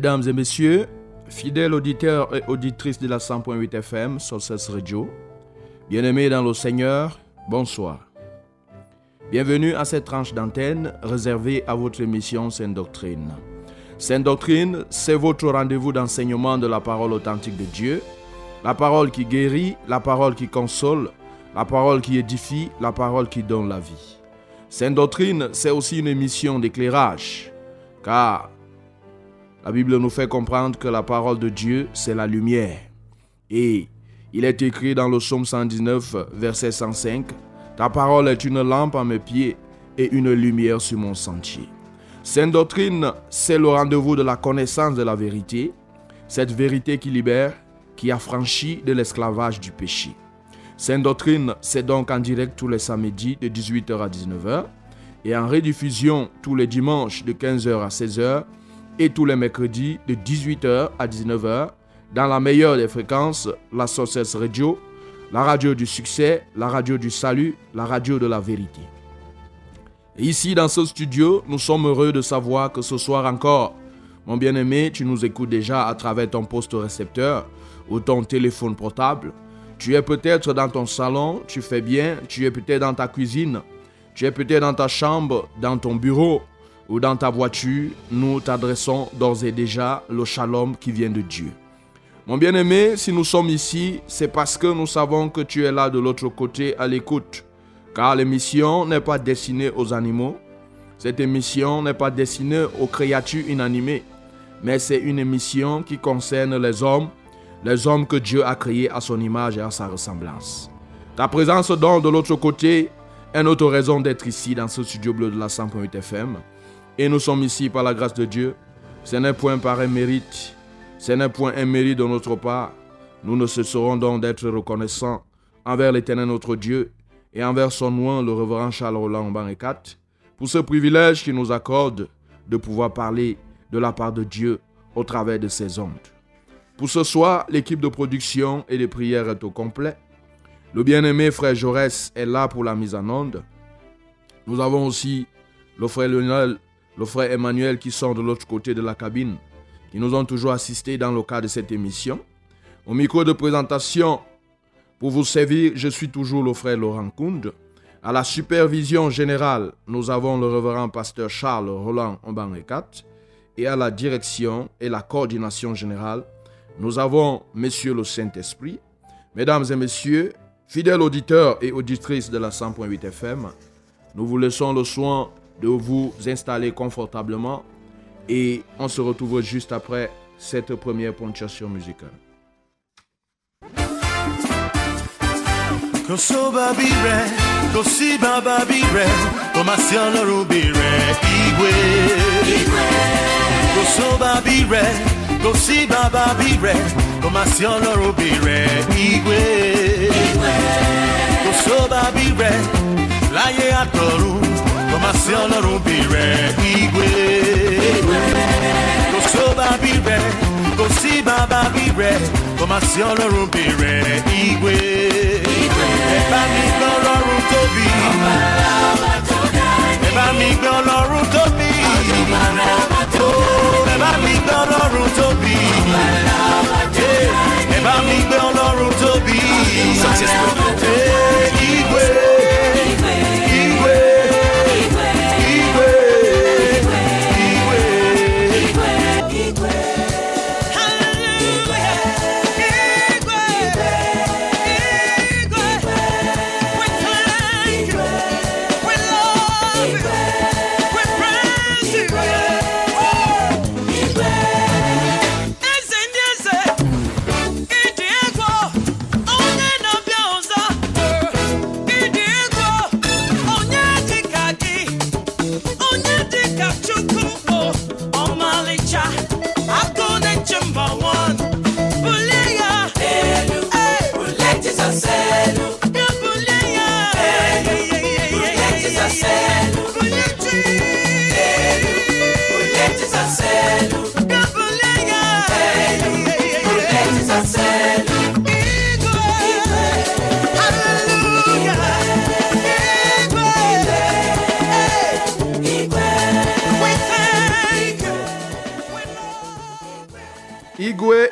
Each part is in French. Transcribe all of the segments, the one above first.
Mesdames et messieurs, fidèles auditeurs et auditrices de la 100.8 FM Sources Radio, bien-aimés dans le Seigneur, bonsoir. Bienvenue à cette tranche d'antenne réservée à votre émission Sainte Doctrine. Sainte Doctrine, c'est votre rendez-vous d'enseignement de la parole authentique de Dieu, la parole qui guérit, la parole qui console, la parole qui édifie, la parole qui donne la vie. Sainte Doctrine, c'est aussi une émission d'éclairage, car la Bible nous fait comprendre que la parole de Dieu, c'est la lumière. Et il est écrit dans le psaume 119, verset 105, Ta parole est une lampe à mes pieds et une lumière sur mon sentier. Sainte doctrine, c'est le rendez-vous de la connaissance de la vérité, cette vérité qui libère, qui affranchit de l'esclavage du péché. Sainte doctrine, c'est donc en direct tous les samedis de 18h à 19h et en rediffusion tous les dimanches de 15h à 16h et tous les mercredis de 18h à 19h dans la meilleure des fréquences, la Sources Radio, la radio du succès, la radio du salut, la radio de la vérité. Ici dans ce studio, nous sommes heureux de savoir que ce soir encore, mon bien-aimé, tu nous écoutes déjà à travers ton poste récepteur ou ton téléphone portable. Tu es peut-être dans ton salon, tu fais bien, tu es peut-être dans ta cuisine, tu es peut-être dans ta chambre, dans ton bureau, ou dans ta voiture, nous t'adressons d'ores et déjà le shalom qui vient de Dieu. Mon bien-aimé, si nous sommes ici, c'est parce que nous savons que tu es là de l'autre côté à l'écoute. Car l'émission n'est pas destinée aux animaux. Cette émission n'est pas destinée aux créatures inanimées. Mais c'est une émission qui concerne les hommes, les hommes que Dieu a créés à son image et à sa ressemblance. Ta présence donc de l'autre côté est notre raison d'être ici dans ce studio bleu de la 100.8 FM. Et nous sommes ici par la grâce de Dieu. Ce n'est point par un mérite. Ce n'est point un mérite de notre part. Nous ne cesserons donc d'être reconnaissants envers l'Éternel notre Dieu et envers son nom, le révérend Charles Roland Banricat, pour ce privilège qu'il nous accorde de pouvoir parler de la part de Dieu au travers de ses ondes. Pour ce soir, l'équipe de production et de prière est au complet. Le bien-aimé frère Jaurès est là pour la mise en onde. Nous avons aussi le frère Lionel le frère Emmanuel qui sont de l'autre côté de la cabine, qui nous ont toujours assistés dans le cadre de cette émission. Au micro de présentation, pour vous servir, je suis toujours le frère Laurent Kound. À la supervision générale, nous avons le révérend pasteur Charles Roland Ombanrekat. Et à la direction et la coordination générale, nous avons Monsieur le Saint-Esprit. Mesdames et messieurs, fidèles auditeurs et auditrices de la 100.8 FM, nous vous laissons le soin de vous installer confortablement et on se retrouve juste après cette première ponctuation musicale. Igwe. Igwe. Àtọ̀run, kọmasí ọlọ́run bí rẹ̀ igwe. Kò sóbà bí rẹ̀, kò sí bàbá bí rẹ̀, kọmasí ọlọ́run bí rẹ̀ igwe. Ẹ bá mi gbọ́ ọlọ́run tóbi. Ẹ bá mi gbọ́ ọlọ́run tóbi. Ẹ bá mi gbọ́ ọlọ́run tóbi. Ẹ bá mi gbọ́ ọlọ́run tóbi. Zazelu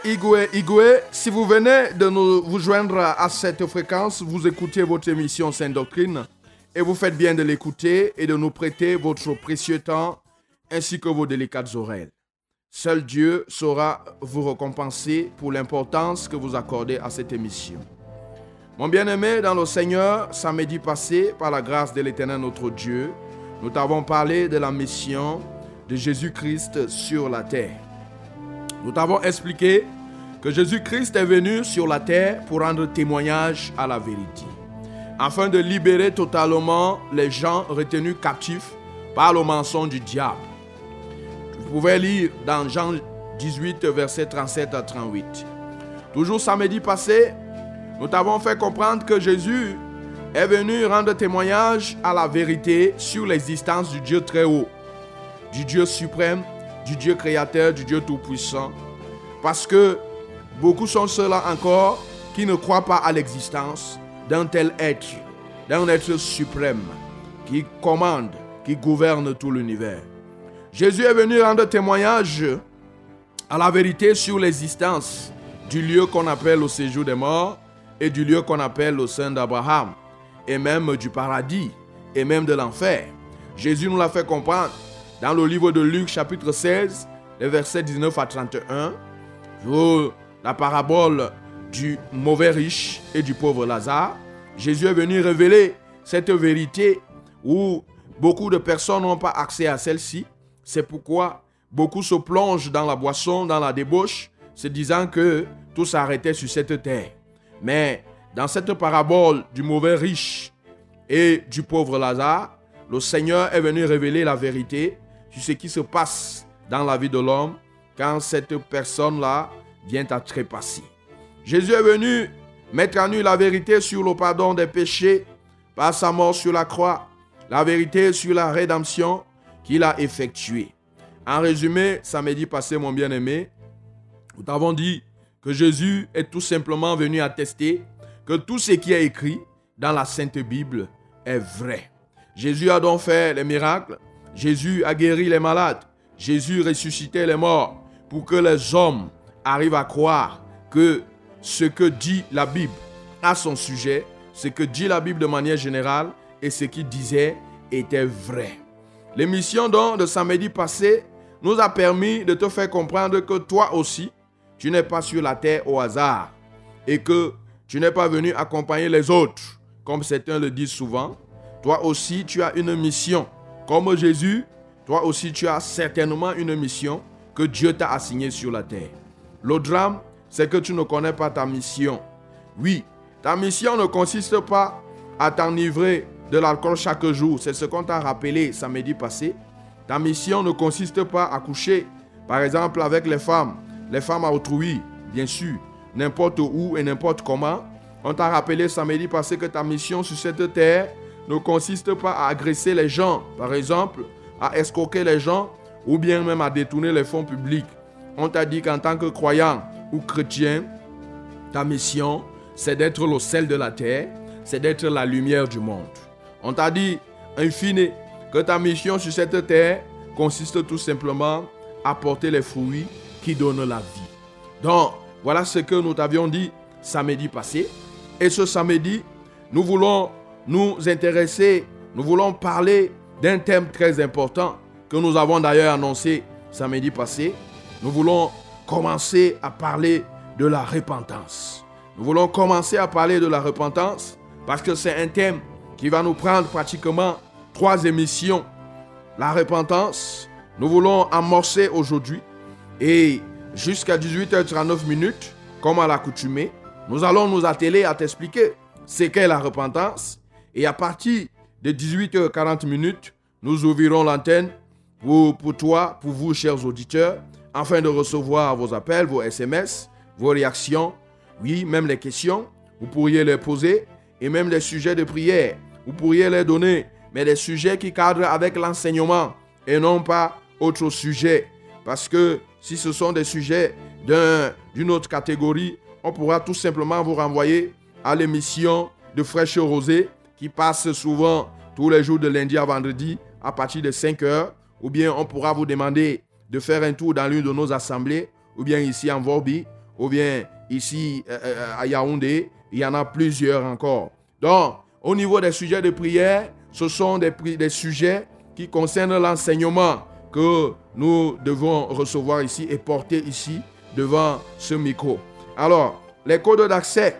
Igwe, si vous venez de nous, vous joindre à cette fréquence, vous écoutez votre émission Sainte Doctrine et vous faites bien de l'écouter et de nous prêter votre précieux temps ainsi que vos délicates oreilles. Seul Dieu saura vous récompenser pour l'importance que vous accordez à cette émission. Mon bien-aimé dans le Seigneur, samedi passé, par la grâce de l'Éternel notre Dieu, nous t'avons parlé de la mission de Jésus-Christ sur la terre. Nous t'avons expliqué que Jésus-Christ est venu sur la terre pour rendre témoignage à la vérité, afin de libérer totalement les gens retenus captifs par le mensonge du diable. Vous pouvez lire dans Jean 18, versets 37 à 38. Toujours samedi passé, nous t'avons fait comprendre que Jésus est venu rendre témoignage à la vérité sur l'existence du Dieu très haut, du Dieu suprême, du Dieu créateur, du Dieu tout-puissant. Parce que beaucoup sont ceux-là encore qui ne croient pas à l'existence d'un tel être, d'un être suprême, qui commande, qui gouverne tout l'univers. Jésus est venu rendre témoignage à la vérité sur l'existence du lieu qu'on appelle le séjour des morts et du lieu qu'on appelle le sein d'Abraham, et même du paradis, et même de l'enfer. Jésus nous l'a fait comprendre dans le livre de Luc chapitre 16, les versets 19 à 31, sur la parabole du mauvais riche et du pauvre Lazare. Jésus est venu révéler cette vérité où beaucoup de personnes n'ont pas accès à celle-ci. C'est pourquoi beaucoup se plongent dans la boisson, dans la débauche, se disant que tout s'arrêtait sur cette terre. Mais dans cette parabole du mauvais riche et du pauvre Lazare, le Seigneur est venu révéler la vérité sur ce qui se passe dans la vie de l'homme quand cette personne-là vient à trépasser. Jésus est venu mettre en nu la vérité sur le pardon des péchés par sa mort sur la croix, la vérité sur la rédemption qu'il a effectuée. En résumé, samedi passé, mon bien-aimé, nous t'avons dit que Jésus est tout simplement venu attester que tout ce qui est écrit dans la Sainte Bible est vrai. Jésus a donc fait les miracles, Jésus a guéri les malades, Jésus ressuscitait les morts pour que les hommes arrivent à croire que ce que dit la Bible à son sujet, ce que dit la Bible de manière générale et ce qu'il disait était vrai. L'émission donc de samedi passé nous a permis de te faire comprendre que toi aussi, tu n'es pas sur la terre au hasard et que tu n'es pas venu accompagner les autres, comme certains le disent souvent. Toi aussi, tu as une mission. Comme Jésus, toi aussi, tu as certainement une mission que Dieu t'a assignée sur la terre. Le drame, c'est que tu ne connais pas ta mission. Oui, ta mission ne consiste pas à t'enivrer de l'alcool chaque jour. C'est ce qu'on t'a rappelé samedi passé. Ta mission ne consiste pas à coucher, par exemple, avec les femmes, les femmes à autrui, bien sûr, n'importe où et n'importe comment. On t'a rappelé samedi passé que ta mission sur cette terre ne consiste pas à agresser les gens, par exemple, à escroquer les gens ou bien même à détourner les fonds publics. On t'a dit qu'en tant que croyant ou chrétien, ta mission, c'est d'être le sel de la terre, c'est d'être la lumière du monde. On t'a dit, in fine, que ta mission sur cette terre consiste tout simplement à porter les fruits qui donnent la vie. Donc, voilà ce que nous t'avions dit samedi passé. Et ce samedi, nous voulons nous intéresser, nous voulons parler d'un thème très important que nous avons d'ailleurs annoncé samedi passé. Nous voulons commencer à parler de la repentance. Nous voulons commencer à parler de la repentance parce que c'est un thème qui va nous prendre pratiquement trois émissions. La repentance, nous voulons amorcer aujourd'hui et jusqu'à 18h39 minutes, comme à l'accoutumée, nous allons nous atteler à t'expliquer ce qu'est la repentance et à partir de 18h40 minutes, nous ouvrirons l'antenne pour, toi, pour vous, chers auditeurs, afin de recevoir vos appels, vos SMS, vos réactions, oui, même les questions. Vous pourriez les poser et même les sujets de prière. Vous pourriez les donner mais des sujets qui cadrent avec l'enseignement et non pas autre sujet. Parce que si ce sont des sujets d'une autre catégorie, on pourra tout simplement vous renvoyer à l'émission de Fraîche Rosée qui passe souvent tous les jours de lundi à vendredi à partir de 5 heures. Ou bien on pourra vous demander de faire un tour dans l'une de nos assemblées, ou bien ici en Vorbi, ou bien ici euh, euh, à Yaoundé. Il y en a plusieurs encore. Donc, au niveau des sujets de prière, ce sont des, des sujets qui concernent l'enseignement que nous devons recevoir ici et porter ici devant ce micro. Alors, les codes d'accès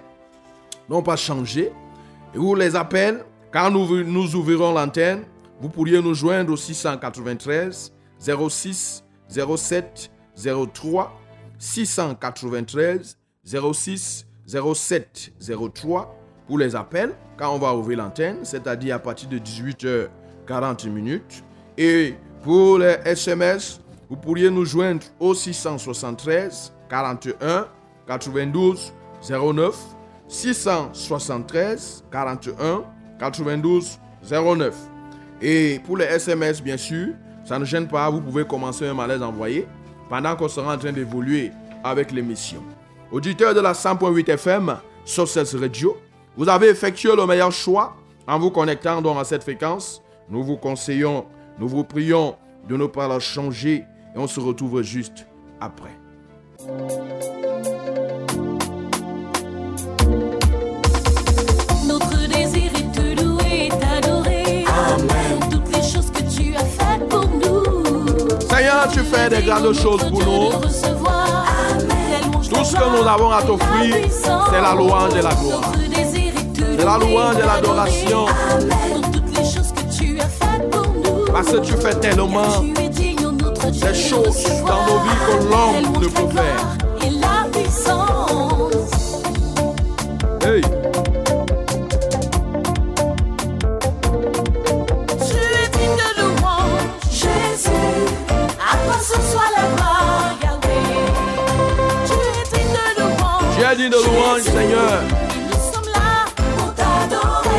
n'ont pas changé. Vous les appels, quand nous, nous ouvrirons l'antenne, vous pourriez nous joindre au 693 06 07 03 693 06 07 03 pour les appels quand on va ouvrir l'antenne, c'est-à-dire à partir de 18h40 minutes. Et pour les SMS, vous pourriez nous joindre au 673 41 92 09 673 41 92 09. Et pour les SMS, bien sûr, ça ne gêne pas, vous pouvez commencer à les envoyer pendant qu'on sera en train d'évoluer avec l'émission. Auditeur de la 100.8 FM, sur cette radio, vous avez effectué le meilleur choix en vous connectant donc à cette fréquence. Nous vous conseillons, nous vous prions de ne pas la changer et on se retrouve juste après. Tu fais des grandes choses pour nous. Tout ce que nous avons à t'offrir, c'est la louange et la gloire. C'est la louange et l'adoration. Parce que tu fais tellement des de choses dans nos vies que l'homme ne peut faire. De louange, Jésus. Seigneur. Et nous sommes là pour t'adorer.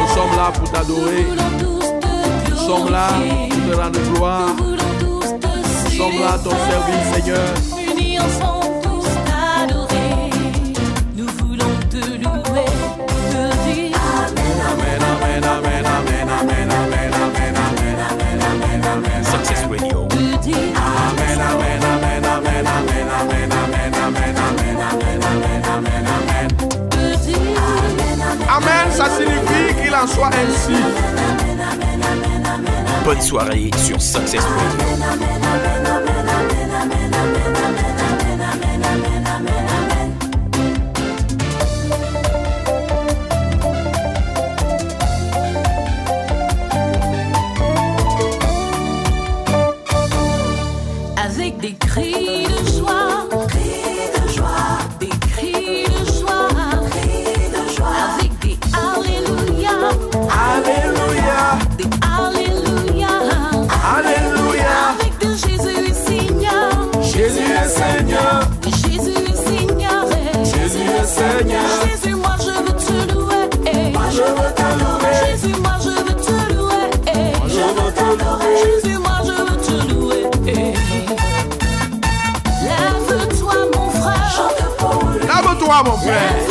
Nous sommes là pour t'adorer. Nous voulons tous te Nous sommes là pour te rendre gloire. Nous voulons tous te Nous sommes là à ton service, Seigneur. En soit. Bonne soirée sur Success Radio. friend.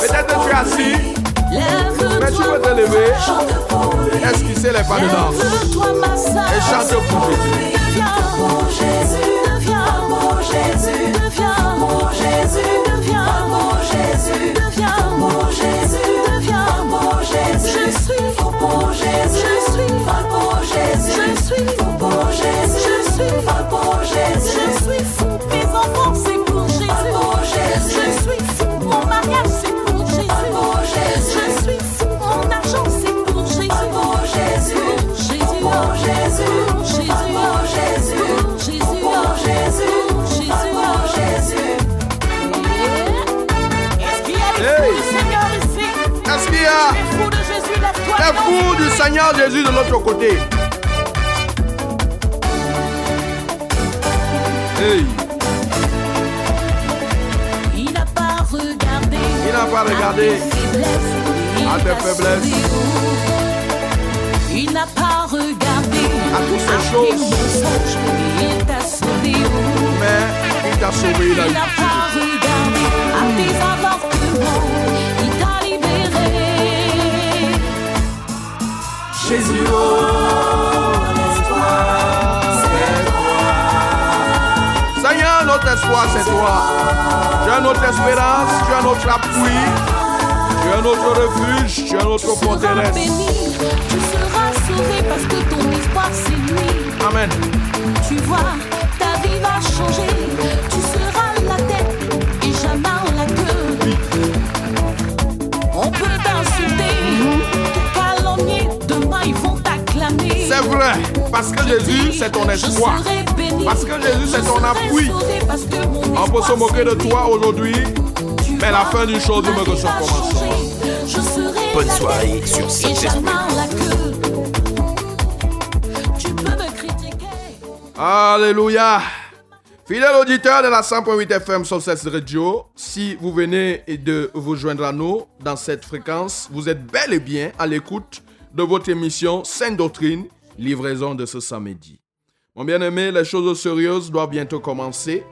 Peut-être tu assis, mais tu peux te lever, les pas de danse et chante pour Jésus. Je suis mon Jésus. Seigneur ici? Est-ce qu'il y a Les fous de Jésus, lève-toi. les fous du Seigneur Jésus de l'autre côté? Hey, Il n'a pas regardé. Il n'a pas regardé à tes faiblesses, Il n'a pas regardé À toutes ces choses. mensonges. Il t'a sauvé. mais il t'a sauvé, il n'a pas regardé à tes avortements. Jésus, oh, l'espoir, c'est toi. Seigneur, notre espoir, c'est toi. Tu es notre espérance, tu es notre appui, tu es notre refuge, tu es notre Tu seras forteresse. béni. Tu seras sauvé parce que ton espoir c'est lui. Amen. Tu vois, ta vie va changer. Tu seras la tête et jamais la queue. On peut t'insulter. Vrai, parce que Jésus, c'est ton espoir. Parce que Jésus, c'est ton appui. On peut se moquer de toi aujourd'hui, mais la fin d'une chose demeure que son commencement. changer. Je serai Bonne la soirée sur. Alléluia. Fidèle auditeur de la 100.8 FM sur cette radio, si vous venez de vous joindre à nous dans cette fréquence, vous êtes bel et bien à l'écoute de votre émission Sainte Doctrine, livraison de ce samedi. Mon bien-aimé, les choses sérieuses doivent bientôt commencer.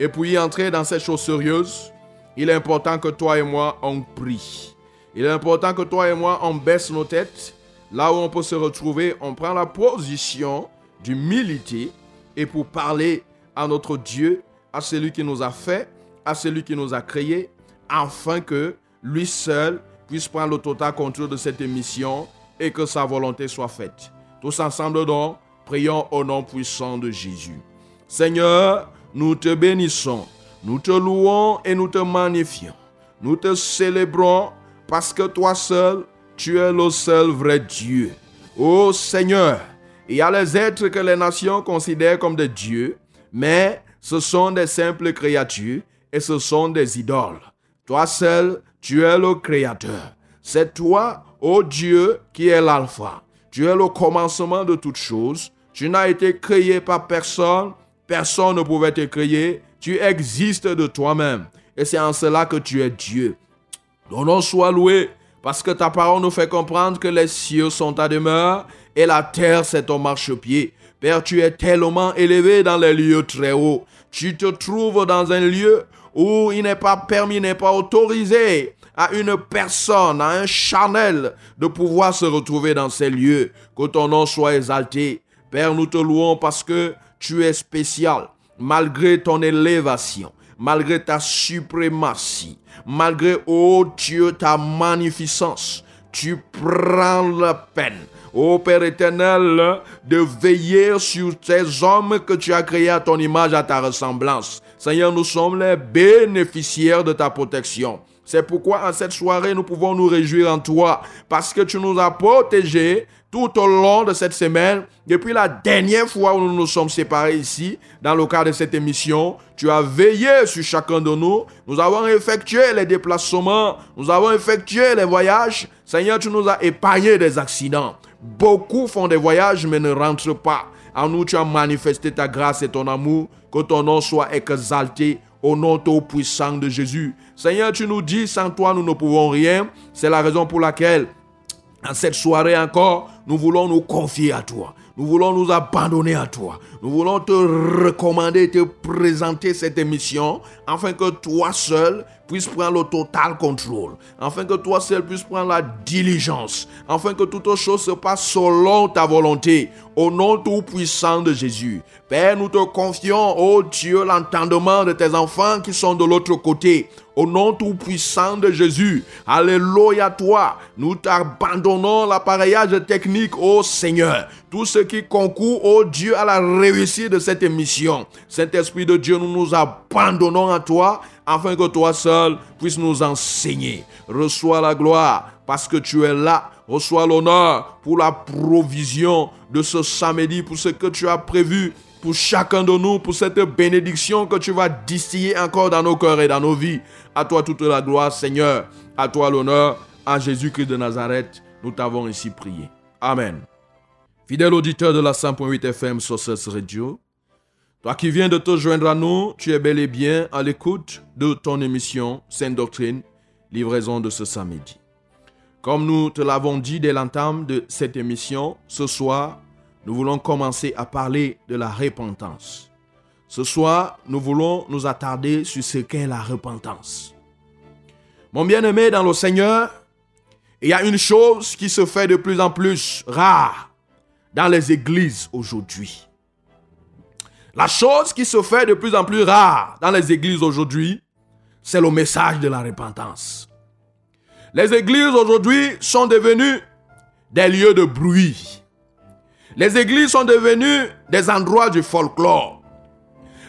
Et pour y entrer dans ces choses sérieuses, il est important que toi et moi, on prie. Il est important que toi et moi, on baisse nos têtes. Là où on peut se retrouver, on prend la position d'humilité et pour parler à notre Dieu, à celui qui nous a fait, à celui qui nous a créé, afin que lui seul puisse prendre le total contrôle de cette émission et que sa volonté soit faite. Tous ensemble donc, prions au nom puissant de Jésus. Seigneur, nous te bénissons, nous te louons et nous te magnifions. Nous te célébrons parce que toi seul, tu es le seul vrai Dieu. Ô Seigneur, il y a les êtres que les nations considèrent comme des dieux, mais ce sont des simples créatures et ce sont des idoles. Toi seul, tu es le Créateur. C'est toi, ô Dieu, qui es l'alpha. Tu es le commencement de toutes choses. Tu n'as été créé par personne. Personne ne pouvait te créer. Tu existes de toi-même. Et c'est en cela que tu es Dieu. Ton nom soit loué, parce que ta parole nous fait comprendre que les cieux sont ta demeure et la terre c'est ton marchepied. Père, tu es tellement élevé dans les lieux très hauts. Tu te trouves dans un lieu où il n'est pas permis, n'est pas autorisé à une personne, à un charnel, de pouvoir se retrouver dans ces lieux. Que ton nom soit exalté. Père, nous te louons parce que tu es spécial, malgré ton élévation, malgré ta suprématie, malgré, ô Dieu, ta magnificence. Tu prends la peine, ô Père éternel, de veiller sur ces hommes que tu as créés à ton image, à ta ressemblance. Seigneur, nous sommes les bénéficiaires de ta protection. C'est pourquoi en cette soirée, nous pouvons nous réjouir en toi, parce que tu nous as protégés tout au long de cette semaine, depuis la dernière fois où nous nous sommes séparés ici, dans le cadre de cette émission, tu as veillé sur chacun de nous. Nous avons effectué les déplacements, nous avons effectué les voyages. Seigneur, tu nous as épargné des accidents. Beaucoup font des voyages mais ne rentrent pas. En nous, tu as manifesté ta grâce et ton amour. Que ton nom soit exalté au nom tout puissant de Jésus. Seigneur, tu nous dis, sans toi, nous ne pouvons rien. C'est la raison pour laquelle en cette soirée encore, nous voulons nous confier à toi. Nous voulons nous abandonner à toi. Nous voulons te recommander, te présenter cette émission afin que toi seul puisses prendre le total contrôle. Afin que toi seul puisses prendre la diligence. Afin que toutes choses se passent selon ta volonté. Au nom tout puissant de Jésus. Père, nous te confions, ô Dieu, l'entendement de tes enfants qui sont de l'autre côté. Au nom tout puissant de Jésus. Alléluia toi. Nous t'abandonnons l'appareillage technique, ô Seigneur. Tout ce qui concourt, ô Dieu, à la réussite de cette émission. Saint-Esprit de Dieu, nous nous abandonnons à toi afin que toi seul puisses nous enseigner. Reçois la gloire parce que tu es là. Reçois l'honneur pour la provision de ce samedi, pour ce que tu as prévu pour chacun de nous, pour cette bénédiction que tu vas distiller encore dans nos cœurs et dans nos vies. À toi toute la gloire, Seigneur. À toi l'honneur. En Jésus-Christ de Nazareth, nous t'avons ici prié. Amen. Fidèle auditeur de la 100.8 FM sur radio, toi qui viens de te joindre à nous, tu es bel et bien à l'écoute de ton émission Sainte Doctrine, livraison de ce samedi. Comme nous te l'avons dit dès l'entame de cette émission, ce soir, nous voulons commencer à parler de la repentance. Ce soir, nous voulons nous attarder sur ce qu'est la repentance. Mon bien-aimé dans le Seigneur, il y a une chose qui se fait de plus en plus rare dans les églises aujourd'hui. La chose qui se fait de plus en plus rare dans les églises aujourd'hui, c'est le message de la repentance. Les églises aujourd'hui sont devenues des lieux de bruit. Les églises sont devenues des endroits du folklore.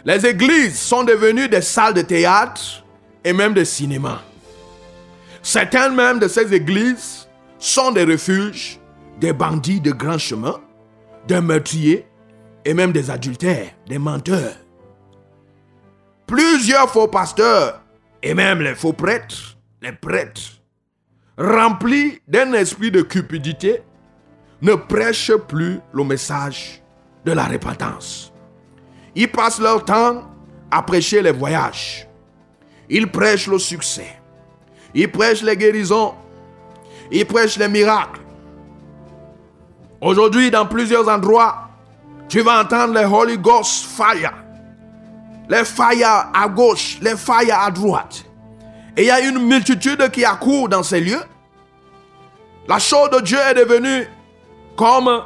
Les églises sont devenues des salles de théâtre et même de cinéma. Certaines même de ces églises sont des refuges des bandits de grand chemin, des meurtriers et même des adultères, des menteurs. Plusieurs faux pasteurs et même les faux prêtres, les prêtres, remplis d'un esprit de cupidité, ne prêchent plus le message de la repentance. Ils passent leur temps à prêcher les voyages. Ils prêchent le succès. Ils prêchent les guérisons. Ils prêchent les miracles. Aujourd'hui, dans plusieurs endroits, tu vas entendre les Holy Ghost fire. Les fire à gauche, les fire à droite. Et il y a une multitude qui accourt dans ces lieux. La chose de Dieu est devenue comme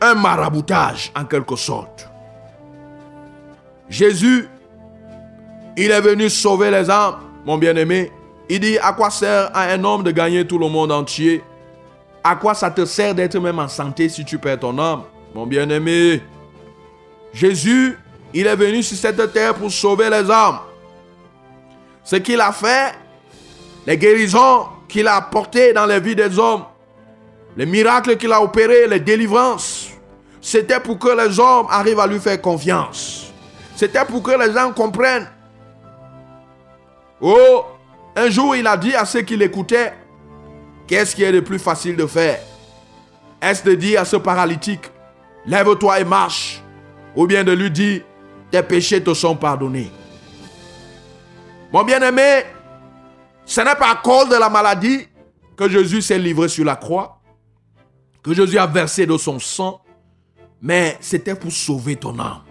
un maraboutage en quelque sorte. Jésus, il est venu sauver les âmes, mon bien-aimé. Il dit, à quoi sert à un homme de gagner tout le monde entier? À quoi ça te sert d'être même en santé si tu perds ton âme, mon bien-aimé? Jésus, il est venu sur cette terre pour sauver les âmes. Ce qu'il a fait, les guérisons qu'il a apportées dans les vies des hommes, les miracles qu'il a opérés, les délivrances, c'était pour que les hommes arrivent à lui faire confiance. C'était pour que les gens comprennent. Oh, un jour il a dit à ceux qui l'écoutaient, qu'est-ce qui est le plus facile de faire? Est-ce de dire à ce paralytique, lève-toi et marche? Ou bien de lui dire, tes péchés te sont pardonnés Mon bien-aimé, ce n'est pas à cause de la maladie que Jésus s'est livré sur la croix, que Jésus a versé de son sang, mais c'était pour sauver ton âme.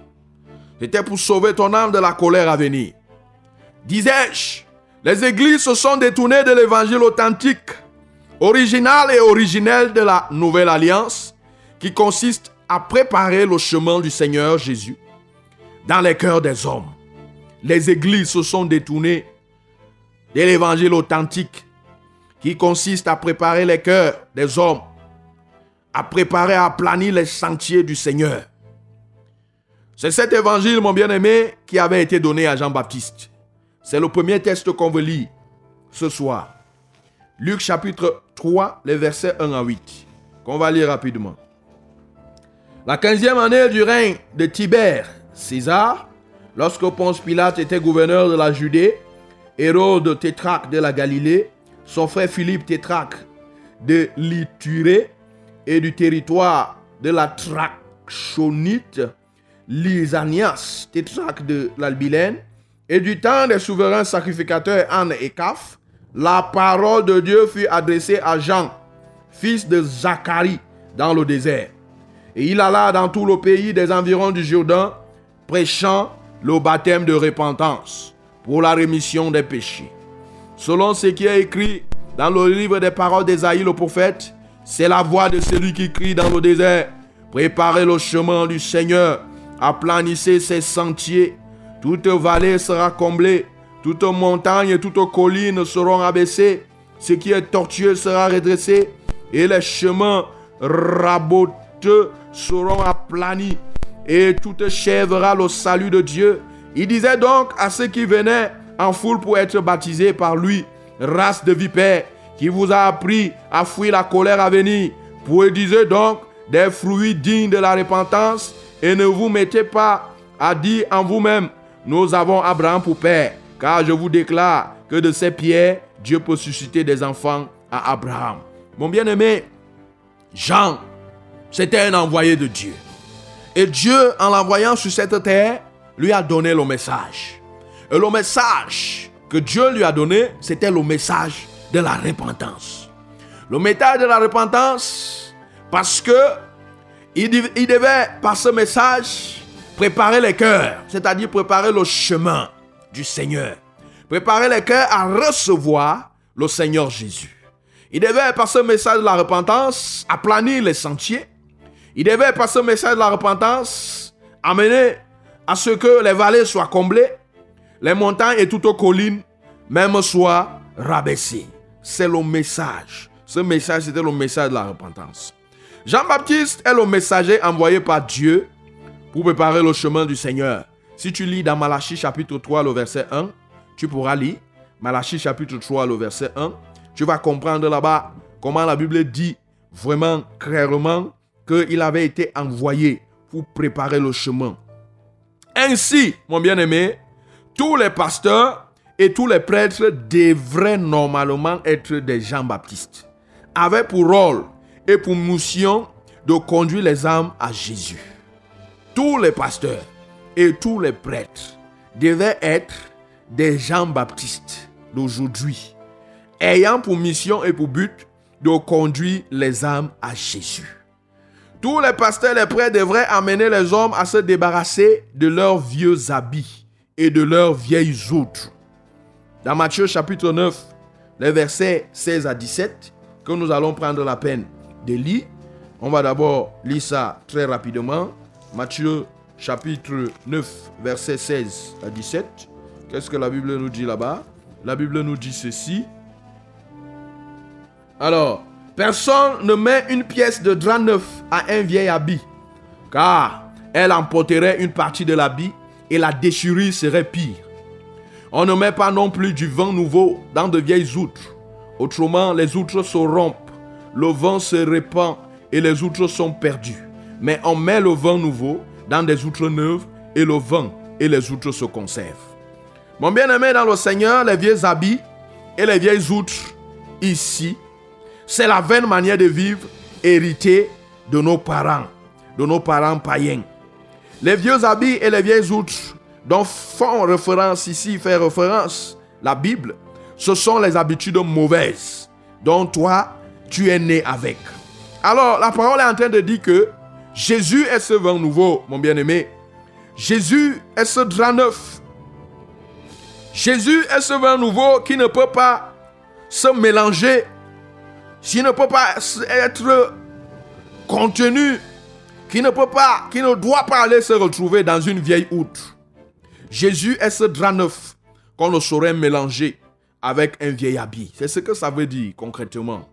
C'était pour sauver ton âme de la colère à venir. Disais-je, les églises se sont détournées de l'évangile authentique, original et originel de la nouvelle alliance, qui consiste à préparer le chemin du Seigneur Jésus dans les cœurs des hommes. Les églises se sont détournées de l'évangile authentique, qui consiste à préparer les cœurs des hommes, à préparer, à planir les sentiers du Seigneur. C'est cet évangile, mon bien-aimé, qui avait été donné à Jean-Baptiste. C'est le premier texte qu'on veut lire ce soir. Luc chapitre 3, les versets 1 à 8, qu'on va lire rapidement. La quinzième année du règne de Tibère, César, lorsque Ponce Pilate était gouverneur de la Judée, Hérode tétraque de la Galilée, son frère Philippe tétraque de l'Iturée et du territoire de la Trachonite, Lysanias tétraque de l'Albilène, et du temps des souverains sacrificateurs Anne et Caph, la parole de Dieu fut adressée à Jean, fils de Zacharie, dans le désert. Et il alla dans tout le pays des environs du Jourdain, prêchant le baptême de repentance pour la rémission des péchés. Selon ce qui est écrit dans le livre des paroles d'Ésaïe le prophète, c'est la voix de celui qui crie dans le désert. Préparez le chemin du Seigneur, aplanissez ses sentiers. Toute vallée sera comblée, toute montagne et toute colline seront abaissées. Ce qui est tortueux sera redressé, et les chemins raboteux seront aplanis, et toute chèvera le salut de Dieu. Il disait donc à ceux qui venaient en foule pour être baptisés par lui, race de vipères, qui vous a appris à fuir la colère à venir. Produisez donc des fruits dignes de la repentance et ne vous mettez pas à dire en vous-même, nous avons Abraham pour père, car je vous déclare que de ces pierres, Dieu peut susciter des enfants à Abraham. Mon bien-aimé, Jean, c'était un envoyé de Dieu. Et Dieu, en l'envoyant sur cette terre, lui a donné le message. Et le message que Dieu lui a donné, c'était le message de la repentance. Le message de la repentance, parce que il, dev- il devait, par ce message, préparer les cœurs, c'est-à-dire préparer le chemin du Seigneur. Préparer les cœurs à recevoir le Seigneur Jésus. Il devait, par ce message de la repentance, aplanir les sentiers. Il devait, par ce message de la repentance, amener à ce que les vallées soient comblées, les montagnes et toutes les collines même soient rabaissées. C'est le message. Ce message, c'était le message de la repentance. Jean-Baptiste est le messager envoyé par Dieu pour préparer le chemin du Seigneur. Si tu lis dans Malachie chapitre 3, le verset 1, tu pourras lire Malachie chapitre 3, le verset 1. Tu vas comprendre là-bas comment la Bible dit vraiment clairement qu'il avait été envoyé pour préparer le chemin. Ainsi, mon bien-aimé, tous les pasteurs et tous les prêtres devraient normalement être des Jean-Baptistes, avec pour rôle et pour mission de conduire les âmes à Jésus. Tous les pasteurs et tous les prêtres devaient être des Jean-Baptistes d'aujourd'hui, ayant pour mission et pour but de conduire les âmes à Jésus. Tous les pasteurs et les prêtres devraient amener les hommes à se débarrasser de leurs vieux habits et de leurs vieilles outres. Dans Matthieu chapitre 9, les versets 16 à 17, que nous allons prendre la peine de lire. On va d'abord lire ça très rapidement. Matthieu chapitre 9, versets 16 à 17. Qu'est-ce que la Bible nous dit là-bas? La Bible nous dit ceci. Alors, personne ne met une pièce de drap neuf à un vieil habit, car elle emporterait une partie de l'habit et la déchirure serait pire. On ne met pas non plus du vin nouveau dans de vieilles outres. Autrement, les outres se rompent, le vin se répand et les outres sont perdues. Mais on met le vin nouveau dans des outres neuves et le vin et les outres se conservent. Mon bien-aimé dans le Seigneur, les vieux habits et les vieilles outres ici, c'est la vaine manière de vivre héritée de nos parents, de nos parents païens. Les vieux habits et les vieilles outres dont font référence ici, fait référence la Bible, ce sont les habitudes mauvaises dont toi, tu es né avec. Alors, la parole est en train de dire que Jésus est ce vin nouveau, mon bien-aimé. Jésus est ce drap neuf. Jésus est ce vin nouveau qui ne peut pas se mélanger, qui ne peut pas être contenu, qui ne peut pas, qui ne doit pas aller se retrouver dans une vieille outre. Jésus est ce drap neuf qu'on ne saurait mélanger avec un vieil habit. C'est ce que ça veut dire concrètement.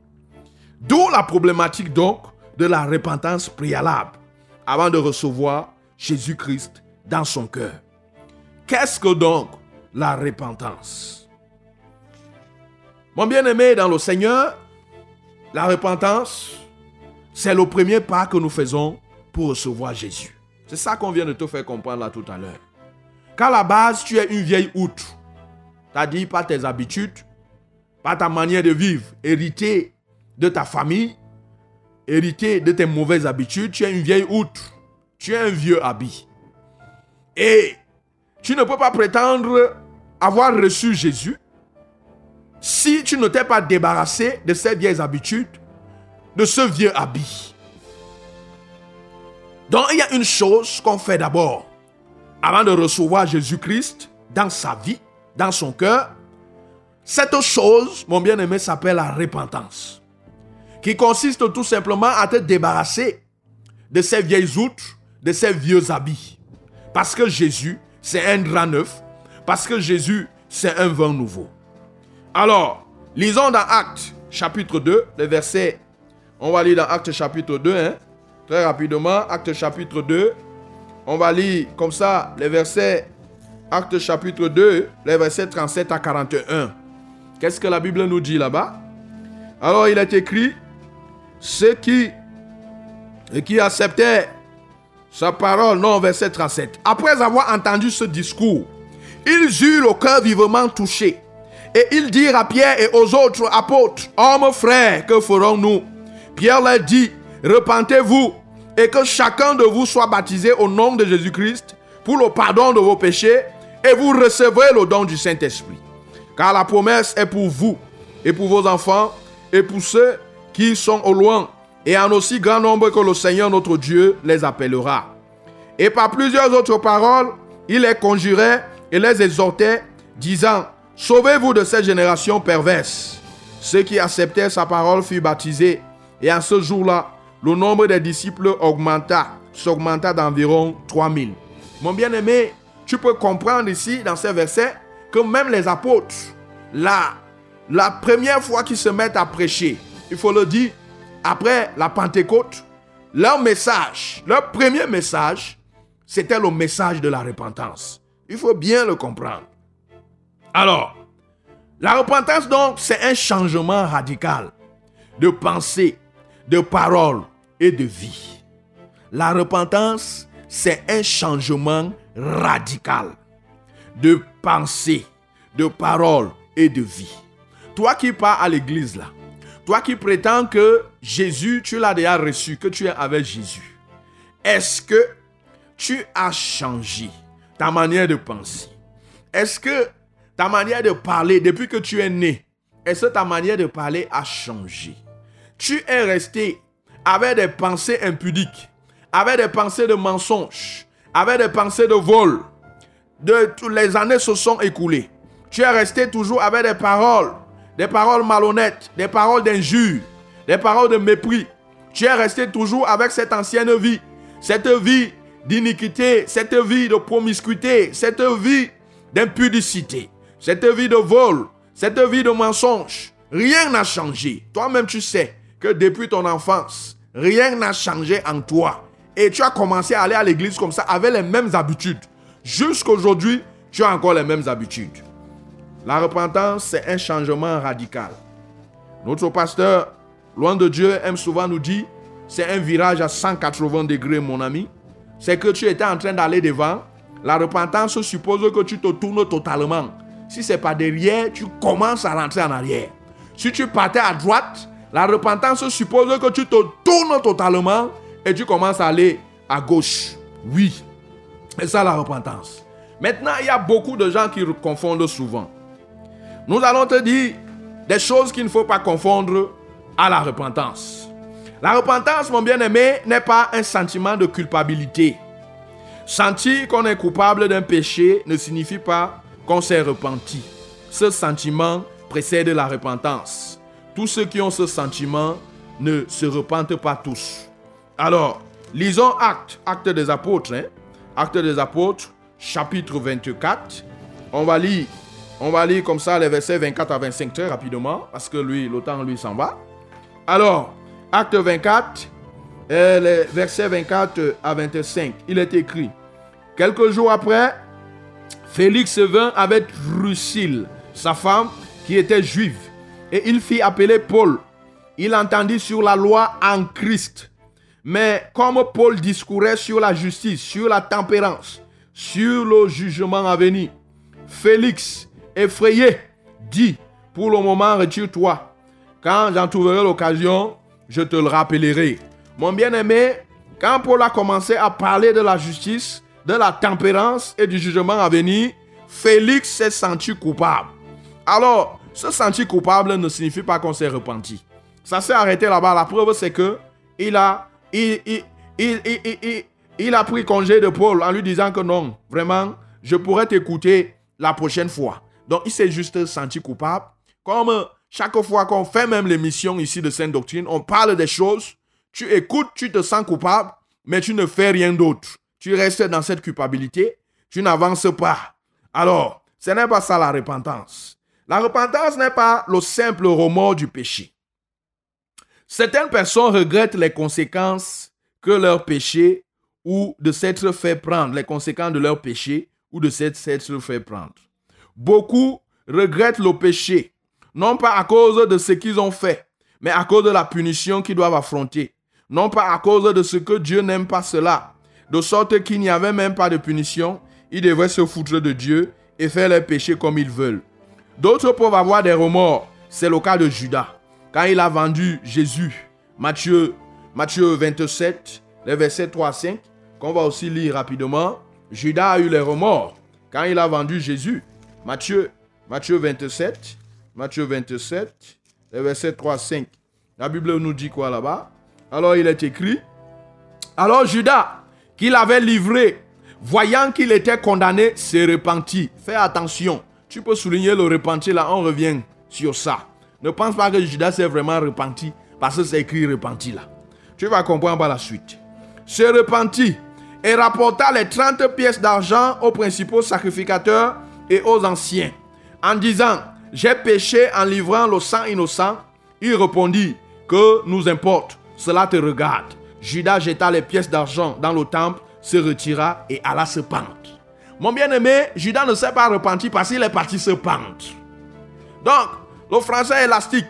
D'où la problématique donc de la repentance préalable avant de recevoir Jésus-Christ dans son cœur. Qu'est-ce que donc la repentance? Mon bien-aimé dans le Seigneur, la repentance, c'est le premier pas que nous faisons pour recevoir Jésus. C'est ça qu'on vient de te faire comprendre là tout à l'heure. La base, tu es une vieille outre. C'est-à-dire par tes habitudes, par ta manière de vivre, hérité de ta famille, hérité de tes mauvaises habitudes, tu es une vieille outre. Tu es un vieux habit. Et tu ne peux pas prétendre avoir reçu Jésus si tu ne t'es pas débarrassé de ces vieilles habitudes, de ce vieux habit. Donc il y a une chose qu'on fait d'abord avant de recevoir Jésus-Christ dans sa vie, dans son cœur. Cette chose, mon bien-aimé, s'appelle la repentance, qui consiste tout simplement à te débarrasser de ces vieilles outres, de ces vieux habits. Parce que Jésus, c'est un drap neuf, parce que Jésus, c'est un vin nouveau. Alors, lisons dans Actes chapitre 2, le verset, on va lire dans Actes chapitre 2, hein, très rapidement, Actes chapitre 2, on va lire comme ça les versets, Actes chapitre 2, les versets 37 à 41. Qu'est-ce que la Bible nous dit là-bas? Alors il est écrit, ceux qui, qui acceptaient sa parole, non, verset 37. Après avoir entendu ce discours, ils eurent le cœur vivement touché. Et ils dirent à Pierre et aux autres apôtres, hommes frères, que ferons-nous? Pierre leur dit, repentez-vous et que chacun de vous soit baptisé au nom de Jésus-Christ pour le pardon de vos péchés et vous recevrez le don du Saint-Esprit. Car la promesse est pour vous et pour vos enfants et pour ceux qui sont au loin, et en aussi grand nombre que le Seigneur notre Dieu les appellera. Et par plusieurs autres paroles, il les conjurait et les exhortait, disant, Sauvez-vous de cette génération perverse. Ceux qui acceptaient sa parole furent baptisés, et à ce jour-là, le nombre des disciples augmenta, s'augmenta d'environ 3000. Mon bien-aimé, tu peux comprendre ici, dans ces versets, que même les apôtres, là, la première fois qu'ils se mettent à prêcher, il faut le dire, après la Pentecôte, leur message, leur premier message, c'était le message de la repentance. Il faut bien le comprendre. Alors, la repentance, donc, c'est un changement radical de pensée, de parole de vie. La repentance, c'est un changement radical de pensée, de parole et de vie. Toi qui pars à l'église là, toi qui prétends que Jésus, tu l'as déjà reçu, que tu es avec Jésus, est-ce que tu as changé ta manière de penser? Est-ce que ta manière de parler depuis que tu es né, est-ce que ta manière de parler a changé? Tu es resté avec des pensées impudiques, avec des pensées de mensonges, avec des pensées de vol. De, les années se sont écoulées. Tu es resté toujours avec des paroles des paroles malhonnêtes, des paroles d'injure, des paroles de mépris. Tu es resté toujours avec cette ancienne vie, cette vie d'iniquité, cette vie de promiscuité, cette vie d'impudicité, cette vie de vol, cette vie de mensonge. Rien n'a changé. Toi-même, tu sais que depuis ton enfance, rien n'a changé en toi. Et tu as commencé à aller à l'église comme ça avec les mêmes habitudes. Jusqu'aujourd'hui, tu as encore les mêmes habitudes. La repentance, c'est un changement radical. Notre pasteur, loin de Dieu, aime souvent nous dire, c'est un virage à 180 degrés, mon ami. C'est que tu étais en train d'aller devant. La repentance suppose que tu te tournes totalement. Si c'est pas derrière, tu commences à rentrer en arrière. Si tu partais à droite, la repentance suppose que tu te tournes totalement et tu commences à aller à gauche. Oui, c'est ça la repentance. Maintenant, il y a beaucoup de gens qui confondent souvent. Nous allons te dire des choses qu'il ne faut pas confondre à la repentance. La repentance, mon bien-aimé, n'est pas un sentiment de culpabilité. Sentir qu'on est coupable d'un péché ne signifie pas qu'on s'est repenti. Ce sentiment précède la repentance. Tous ceux qui ont ce sentiment ne se repentent pas tous. Alors, lisons Actes, Actes des Apôtres, hein. Actes des Apôtres, chapitre 24. On va lire on va lire comme ça les versets 24 à 25 très rapidement, parce que lui, le temps lui s'en va. Alors, acte 24, euh, les versets 24 à 25, il est écrit, quelques jours après, Félix vint avec Rusile, sa femme, qui était juive, et il fit appeler Paul. Il entendit sur la loi en Christ. Mais comme Paul discourait sur la justice, sur la tempérance, sur le jugement à venir, Félix effrayé, dit, pour le moment, retire-toi. Quand j'en trouverai l'occasion, je te le rappellerai. Mon bien-aimé, quand Paul a commencé à parler de la justice, de la tempérance et du jugement à venir, Félix s'est senti coupable. Alors, se sentir coupable ne signifie pas qu'on s'est repenti. Ça s'est arrêté là-bas. La preuve, c'est que il a, a pris congé de Paul en lui disant que non, vraiment, je pourrais t'écouter la prochaine fois. Donc, il s'est juste senti coupable. Comme chaque fois qu'on fait même l'émission ici de Sainte Doctrine, on parle des choses, tu écoutes, tu te sens coupable, mais tu ne fais rien d'autre. Tu restes dans cette culpabilité, tu n'avances pas. Alors, ce n'est pas ça la repentance. La repentance n'est pas le simple remords du péché. Certaines personnes regrettent les conséquences que leur péché ou de s'être fait prendre, les conséquences de leur péché ou de s'être fait prendre. Beaucoup regrettent le péché, non pas à cause de ce qu'ils ont fait, mais à cause de la punition qu'ils doivent affronter. Non pas à cause de ce que Dieu n'aime pas cela, de sorte qu'il n'y avait même pas de punition, ils devraient se foutre de Dieu et faire les péchés comme ils veulent. D'autres peuvent avoir des remords. C'est le cas de Judas. Quand il a vendu Jésus, Matthieu, Matthieu 27, les versets 3 à 5, qu'on va aussi lire rapidement, Judas a eu les remords quand il a vendu Jésus. Matthieu, Matthieu 27, Matthieu 27, les versets 3 à 5. La Bible nous dit quoi là-bas? Alors il est écrit, alors Judas, qu'il avait livré, voyant qu'il était condamné, s'est repenti. Fais attention, tu peux souligner le repenti là, on revient sur ça. Ne pense pas que Judas s'est vraiment repenti parce que c'est écrit repenti là. Tu vas comprendre par la suite. Se repenti et rapporta les 30 pièces d'argent aux principaux sacrificateurs et aux anciens, en disant, j'ai péché en livrant le sang innocent. Il répondit, que nous importe, cela te regarde. Judas jeta les pièces d'argent dans le temple, se retira et alla se pendre. Mon bien-aimé, Judas ne s'est pas repenti parce qu'il est parti se pendre. Donc, le français élastique,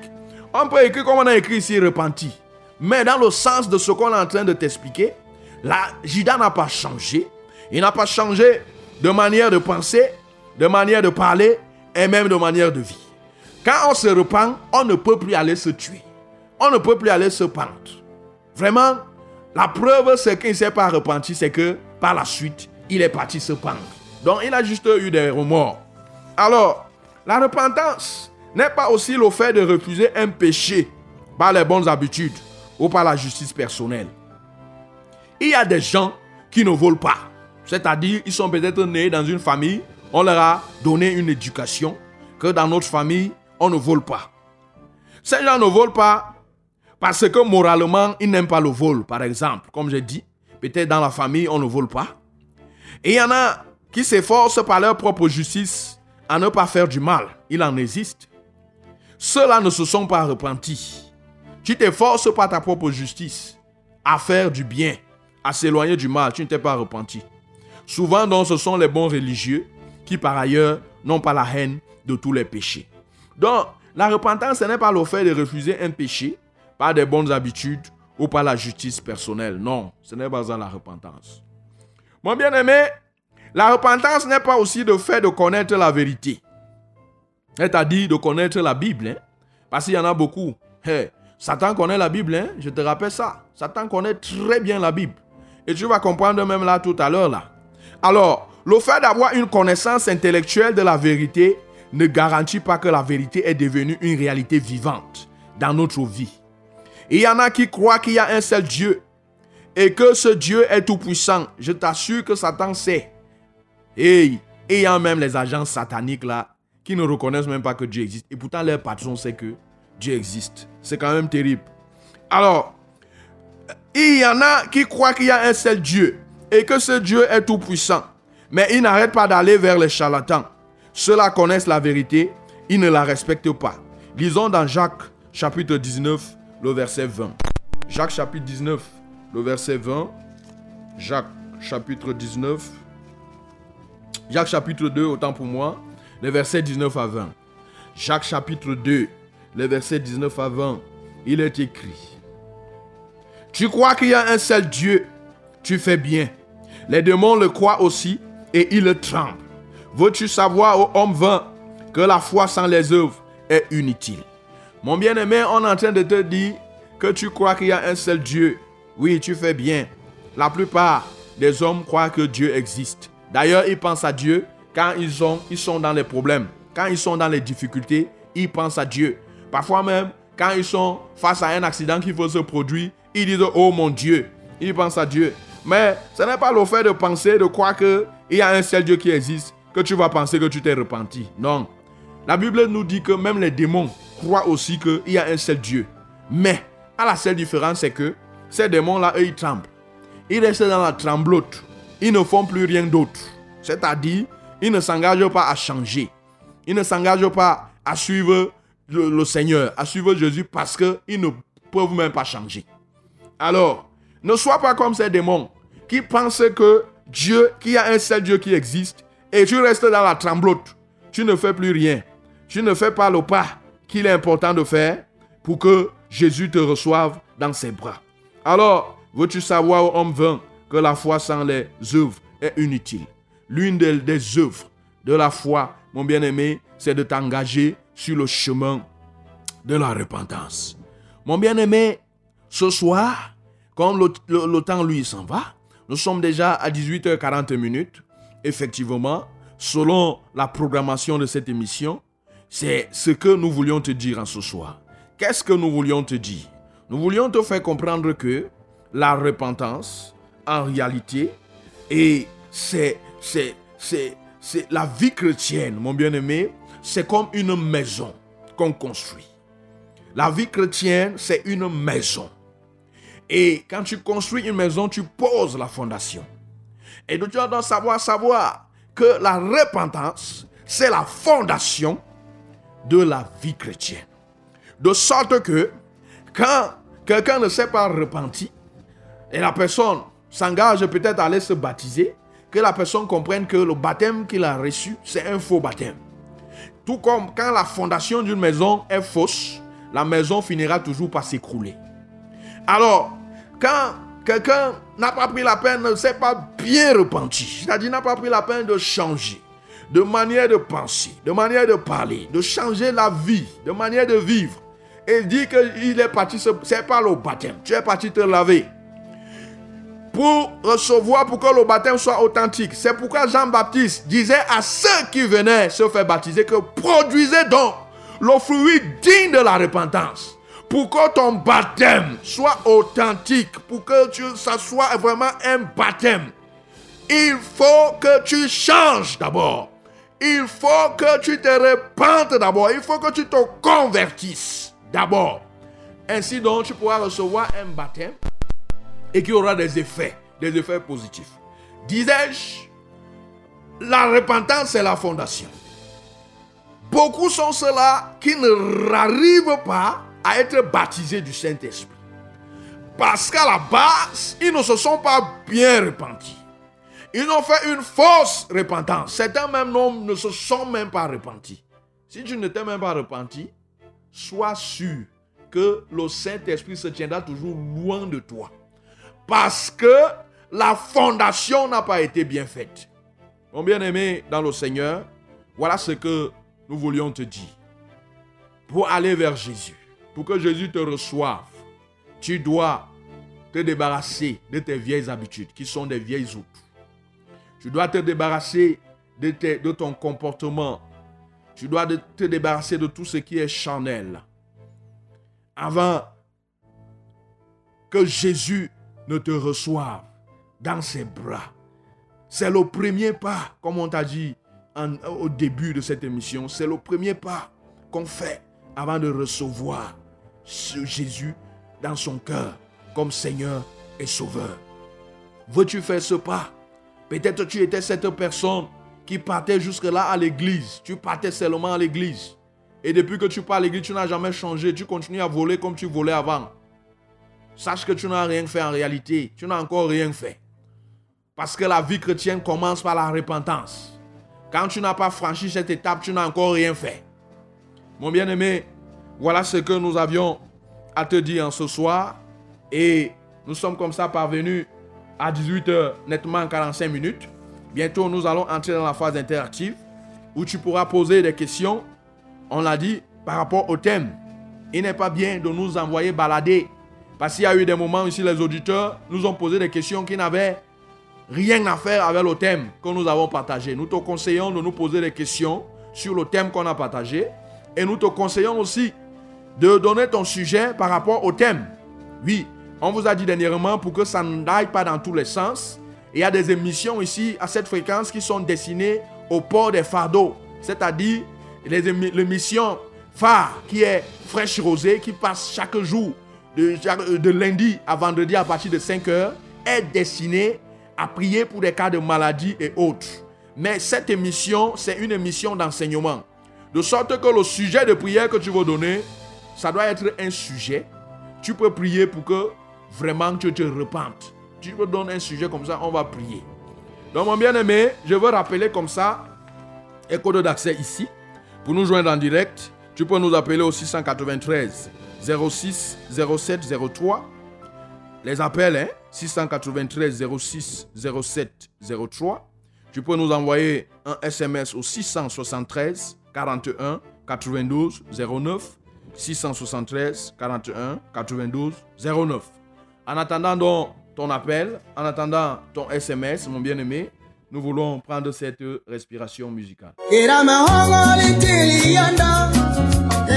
on peut écrire comme on a écrit ici repenti. Mais dans le sens de ce qu'on est en train de t'expliquer, Là, Judas n'a pas changé. Il n'a pas changé de manière de penser, de manière de parler et même de manière de vie. Quand on se repent, on ne peut plus aller se tuer. On ne peut plus aller se pendre. Vraiment, la preuve, c'est qu'il ne s'est pas repenti, c'est que par la suite, il est parti se pendre. Donc, il a juste eu des remords. Alors, la repentance n'est pas aussi le fait de refuser un péché par les bonnes habitudes ou par la justice personnelle. Il y a des gens qui ne volent pas. C'est-à-dire, ils sont peut-être nés dans une famille, on leur a donné une éducation, que dans notre famille, on ne vole pas. Ces gens ne volent pas parce que moralement, ils n'aiment pas le vol, par exemple. Comme j'ai dit, peut-être dans la famille, on ne vole pas. Et il y en a qui s'efforcent par leur propre justice à ne pas faire du mal. Il en existe. Ceux-là ne se sont pas repentis. Tu t'efforces par ta propre justice à faire du bien à s'éloigner du mal, tu ne t'es pas repenti. Souvent, donc, ce sont les bons religieux qui, par ailleurs, n'ont pas la haine de tous les péchés. Donc, la repentance, ce n'est pas le fait de refuser un péché par des bonnes habitudes ou par la justice personnelle. Non, ce n'est pas ça la repentance. Mon bien-aimé, la repentance n'est pas aussi le fait de connaître la vérité. C'est-à-dire de connaître la Bible. Hein. Parce qu'il y en a beaucoup. Satan connaît la Bible, hein. je te rappelle ça. Satan connaît très bien la Bible. Et tu vas comprendre même là tout à l'heure. Alors, le fait d'avoir une connaissance intellectuelle de la vérité ne garantit pas que la vérité est devenue une réalité vivante dans notre vie. Il y en a qui croient qu'il y a un seul Dieu et que ce Dieu est tout puissant. Je t'assure que Satan sait. Et il y a même les agents sataniques là qui ne reconnaissent même pas que Dieu existe. Et pourtant leur patron sait que Dieu existe. C'est quand même terrible. Alors, il y en a qui croient qu'il y a un seul Dieu et que ce Dieu est tout puissant. Mais ils n'arrêtent pas d'aller vers les charlatans. Ceux-là connaissent la vérité, ils ne la respectent pas. Lisons dans Jacques chapitre 19, le verset 20. Jacques chapitre 19, le verset 20. Jacques chapitre 19. Jacques chapitre 2, autant pour moi, les versets 19 à 20. Jacques chapitre 2, les versets 19 à 20. Il est écrit. Tu crois qu'il y a un seul Dieu, tu fais bien. Les démons le croient aussi et ils le tremblent. Veux-tu savoir, ô homme vain, que la foi sans les œuvres est inutile? Mon bien-aimé, on est en train de te dire que tu crois qu'il y a un seul Dieu. Oui, tu fais bien. La plupart des hommes croient que Dieu existe. D'ailleurs, ils pensent à Dieu quand ils sont, ils sont dans les problèmes. Quand ils sont dans les difficultés, ils pensent à Dieu. Parfois même, quand ils sont face à un accident qui faut se produire, ils disent, oh mon Dieu. Ils pensent à Dieu. Mais ce n'est pas le fait de penser, de croire qu'il y a un seul Dieu qui existe, que tu vas penser que tu t'es repenti. Non. La Bible nous dit que même les démons croient aussi qu'il y a un seul Dieu. Mais, à la seule différence, c'est que ces démons-là, eux, ils tremblent. Ils restent dans la tremblote. Ils ne font plus rien d'autre. C'est-à-dire, ils ne s'engagent pas à changer. Ils ne s'engagent pas à suivre le, le Seigneur, à suivre Jésus parce qu'ils ne peuvent même pas changer. Alors, ne sois pas comme ces démons qui pensent que Dieu, qu'il y a un seul Dieu qui existe, et tu restes dans la tremblote. Tu ne fais plus rien. Tu ne fais pas le pas qu'il est important de faire pour que Jésus te reçoive dans ses bras. Alors, veux-tu savoir, homme vain, que la foi sans les œuvres est inutile L'une des, œuvres de la foi, mon bien-aimé, c'est de t'engager sur le chemin de la repentance. Mon bien-aimé, ce soir, comme le, temps, lui, s'en va, nous sommes déjà à 18h40 minutes. Effectivement, selon la programmation de cette émission, c'est ce que nous voulions te dire en ce soir. Qu'est-ce que nous voulions te dire? Nous voulions te faire comprendre que la repentance, en réalité, et c'est, c'est, c'est, c'est la vie chrétienne, mon bien-aimé, c'est comme une maison qu'on construit. La vie chrétienne, c'est une maison. Et quand tu construis une maison, tu poses la fondation. Et donc tu dois savoir, savoir que la repentance, c'est la fondation de la vie chrétienne. De sorte que quand quelqu'un ne s'est pas repenti et la personne s'engage peut-être à aller se baptiser, que la personne comprenne que le baptême qu'il a reçu, c'est un faux baptême. Tout comme quand la fondation d'une maison est fausse, la maison finira toujours par s'écrouler. Alors, quand quelqu'un n'a pas pris la peine, ne s'est pas bien repenti, c'est-à-dire n'a pas pris la peine de changer, de manière de penser, de manière de parler, de changer la vie, de manière de vivre, et dit qu'il est parti, c'est pas le baptême, tu es parti te laver pour recevoir, pour que le baptême soit authentique. C'est pourquoi Jean-Baptiste disait à ceux qui venaient se faire baptiser que produisez donc le fruit digne de la repentance. Pour que ton baptême soit authentique, pour que tu, ça soit vraiment un baptême, il faut que tu changes d'abord. Il faut que tu te repentes d'abord. Il faut que tu te convertisses d'abord. Ainsi donc, tu pourras recevoir un baptême et qui aura des effets, des effets positifs. Disais-je, la repentance c'est la fondation. Beaucoup sont ceux-là qui n'arrivent pas à être baptisés du Saint-Esprit. Parce qu'à la base, ils ne se sont pas bien repentis. Ils ont fait une fausse repentance. Certains même ne se sont même pas repentis. Si tu ne t'es même pas repenti, sois sûr que le Saint-Esprit se tiendra toujours loin de toi. Parce que la fondation n'a pas été bien faite. Mon bien-aimé dans le Seigneur, voilà ce que nous voulions te dire. Pour aller vers Jésus, pour que Jésus te reçoive, tu dois te débarrasser de tes vieilles habitudes, qui sont des vieilles outils. Tu dois te débarrasser de, de ton comportement. Tu dois te débarrasser de tout ce qui est charnel. Avant que Jésus ne te reçoive dans ses bras. C'est le premier pas, comme on t'a dit au début de cette émission, c'est le premier pas qu'on fait avant de recevoir ce Jésus dans son cœur comme Seigneur et Sauveur. Veux-tu faire ce pas? Peut-être tu étais cette personne qui partait jusque-là à l'église. Tu partais seulement à l'église. Et depuis que tu pars à l'église, tu n'as jamais changé. Tu continues à voler comme tu volais avant. Sache que tu n'as rien fait en réalité. Tu n'as encore rien fait. Parce que la vie chrétienne commence par la repentance. Quand tu n'as pas franchi cette étape, tu n'as encore rien fait. Mon bien-aimé, voilà ce que nous avions à te dire en ce soir. Et nous sommes comme ça parvenus à 18h nettement en 45 minutes. Bientôt, nous allons entrer dans la phase interactive où tu pourras poser des questions. On l'a dit par rapport au thème. Il n'est pas bien de nous envoyer balader parce qu'il y a eu des moments ici, les auditeurs nous ont posé des questions qui n'avaient rien à faire avec le thème que nous avons partagé. Nous te conseillons de nous poser des questions sur le thème qu'on a partagé. Et nous te conseillons aussi de donner ton sujet par rapport au thème. Oui, on vous a dit dernièrement pour que ça n'aille pas dans tous les sens. Il y a des émissions ici à cette fréquence qui sont destinées au port des fardeaux. C'est-à-dire l'émission phare qui est fraîche rosée qui passe chaque jour de, lundi à vendredi à partir de 5 heures est destinée à prier pour des cas de maladie et autres. Mais cette émission, c'est une émission d'enseignement. De sorte que le sujet de prière que tu veux donner, ça doit être un sujet. Tu peux prier pour que vraiment tu te repentes. Tu peux donner un sujet comme ça, on va prier. Donc mon bien-aimé, je veux rappeler comme ça un code d'accès ici. Pour nous joindre en direct, tu peux nous appeler au 693 06 07 03. Les appels, hein, 693 06 07 03. Tu peux nous envoyer un SMS au 673 41 92 09. 673 41 92 09. En attendant donc ton appel, en attendant ton SMS, mon bien-aimé, nous voulons prendre cette respiration musicale.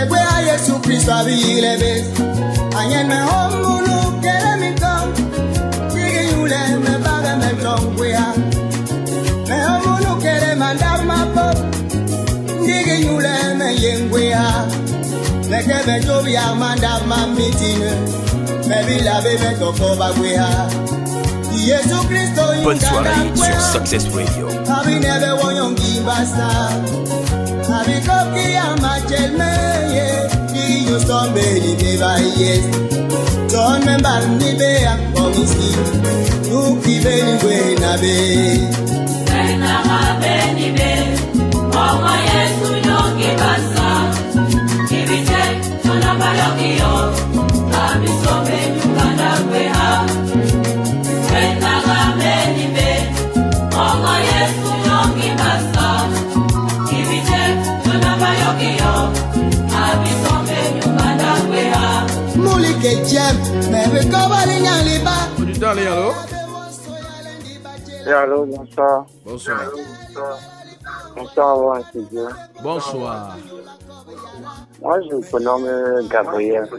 egwe ya yesu kristo abịghị ilebe anyị na ọmụlụ kere m ntọ jighị ya ule mebaga metọ ngwe ya na ọmụlụ ya ule meye ngwe ya meke mejobi ya ma ndama mitine mebila be metọkọ bagwe ya Bonne soirée sur Success Radio. Abikoki amachelmeye Iyo somberi bebayes Tone barni bea komisi Nuki beni wena be Wena ma beni be Omo Yesu Et allô, bonsoir. Bonsoir. Bonsoir, ouais, c'est Dieu. Bonsoir. Moi, je me nomme Gabriel.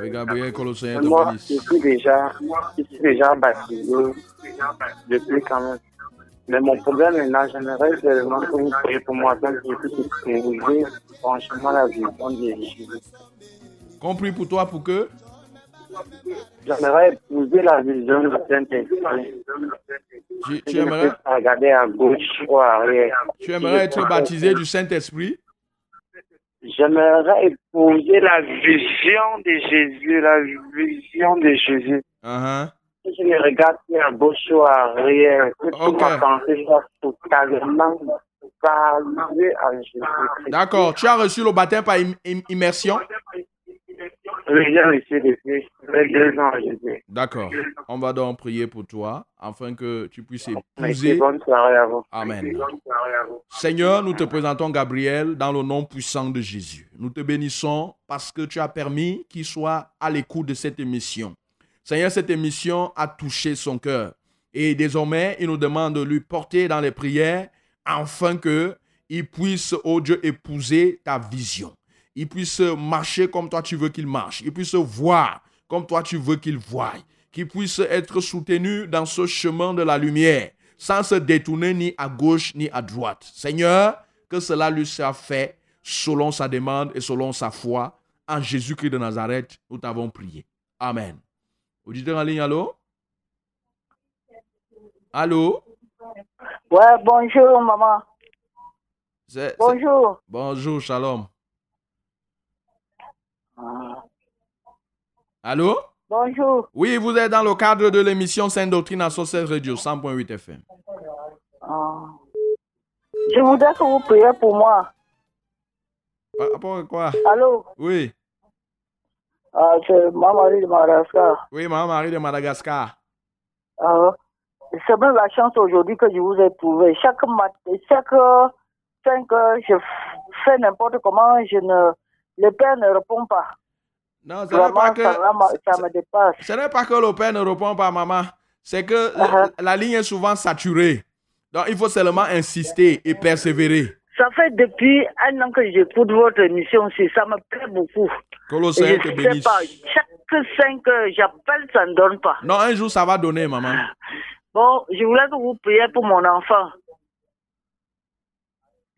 Oui, Gabriel Colossien de Moi, je suis déjà, je suis déjà baptisé depuis quand même. Mais mon problème maintenant, j'aimerais vraiment que vous priez pour moi, que je puisse éprouver franchement la vision de Jésus. Compris pour toi pour que? J'aimerais épouser la vision du Saint-Esprit. tu, aimerais, regarder à gauche ou à arrière. tu aimerais être baptisé du Saint-Esprit? J'aimerais épouser la vision de Jésus, la vision de Jésus. Uh-huh. Si je ne regarde plus à gauche ou à arrière, que toute Ok. ma pensée soit totalement focalisée à Jésus-Christ. D'accord. Tu as reçu le baptême par im- im- immersion? D'accord. On va donc prier pour toi afin que tu puisses épouser. bonne soirée à vous. Amen. Seigneur, nous te présentons Gabriel dans le nom puissant de Jésus. Nous te bénissons parce que tu as permis qu'il soit à l'écoute de cette émission. Seigneur, cette émission a touché son cœur. Et désormais, il nous demande de lui porter dans les prières afin que il puisse, oh Dieu, épouser ta vision. Il puisse marcher comme toi tu veux qu'il marche. Il puisse voir comme toi tu veux qu'il voie. Qu'il puisse être soutenu dans ce chemin de la lumière sans se détourner ni à gauche ni à droite. Seigneur, que cela lui soit fait selon sa demande et selon sa foi. En Jésus-Christ de Nazareth, nous t'avons prié. Amen. Auditeur en ligne, allô? Allô? Ouais, bonjour, maman. Bonjour. Bonjour, shalom. Allô? Bonjour. Oui, vous êtes dans le cadre de l'émission Sainte Doctrine à Société Radio 100.8 FM. Ah. Je voudrais que vous priez pour moi. Par rapport à quoi? Allô? Oui, Ah, c'est ma Marie de Madagascar. oui, ma Marie de Madagascar. Ah, c'est même la chance aujourd'hui que je vous ai trouvé. Chaque matin, chaque 5 heures, je fais n'importe comment, je ne, le père ne répond pas. Non, ce n'est pas que, ça, me dépasse. ce n'est pas que le père ne répond pas, maman. C'est que la- Uh-huh. la ligne est souvent saturée. Donc, il faut seulement insister et persévérer. Ça fait depuis un an que j'écoute votre émission aussi. Ça me plaît beaucoup. Et Colossiens te je ne sais bénisse. pas, chaque 5 heures, j'appelle, ça ne donne pas. Non, un jour, ça va donner, maman. Bon, je voulais que vous priez pour mon enfant.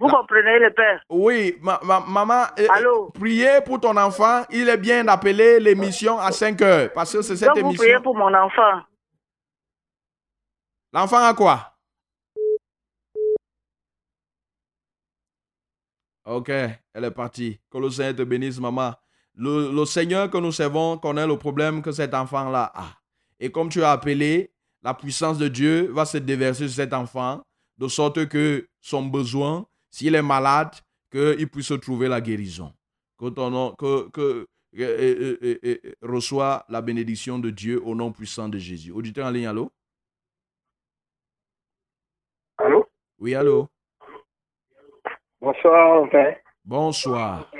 Vous comprenez le père? Oui, ma- ma- maman, euh, Allô? priez pour ton enfant. Il est bien d'appeler l'émission à 5 heures. Parce que c'est cette Donc vous priez pour mon enfant. L'enfant a quoi? Ok, elle est partie. Que le Seigneur te bénisse, maman. Le, le Seigneur que nous servons connaît le problème que cet enfant-là a. Et comme tu as appelé, la puissance de Dieu va se déverser sur cet enfant, de sorte que son besoin, s'il est malade, qu'il puisse trouver la guérison. Que ton nom, que, que, euh, euh, euh, reçoit la bénédiction de Dieu au nom puissant de Jésus. Auditeur en ligne, allô? Allô? Oui, allô? Bonsoir, père. Bonsoir.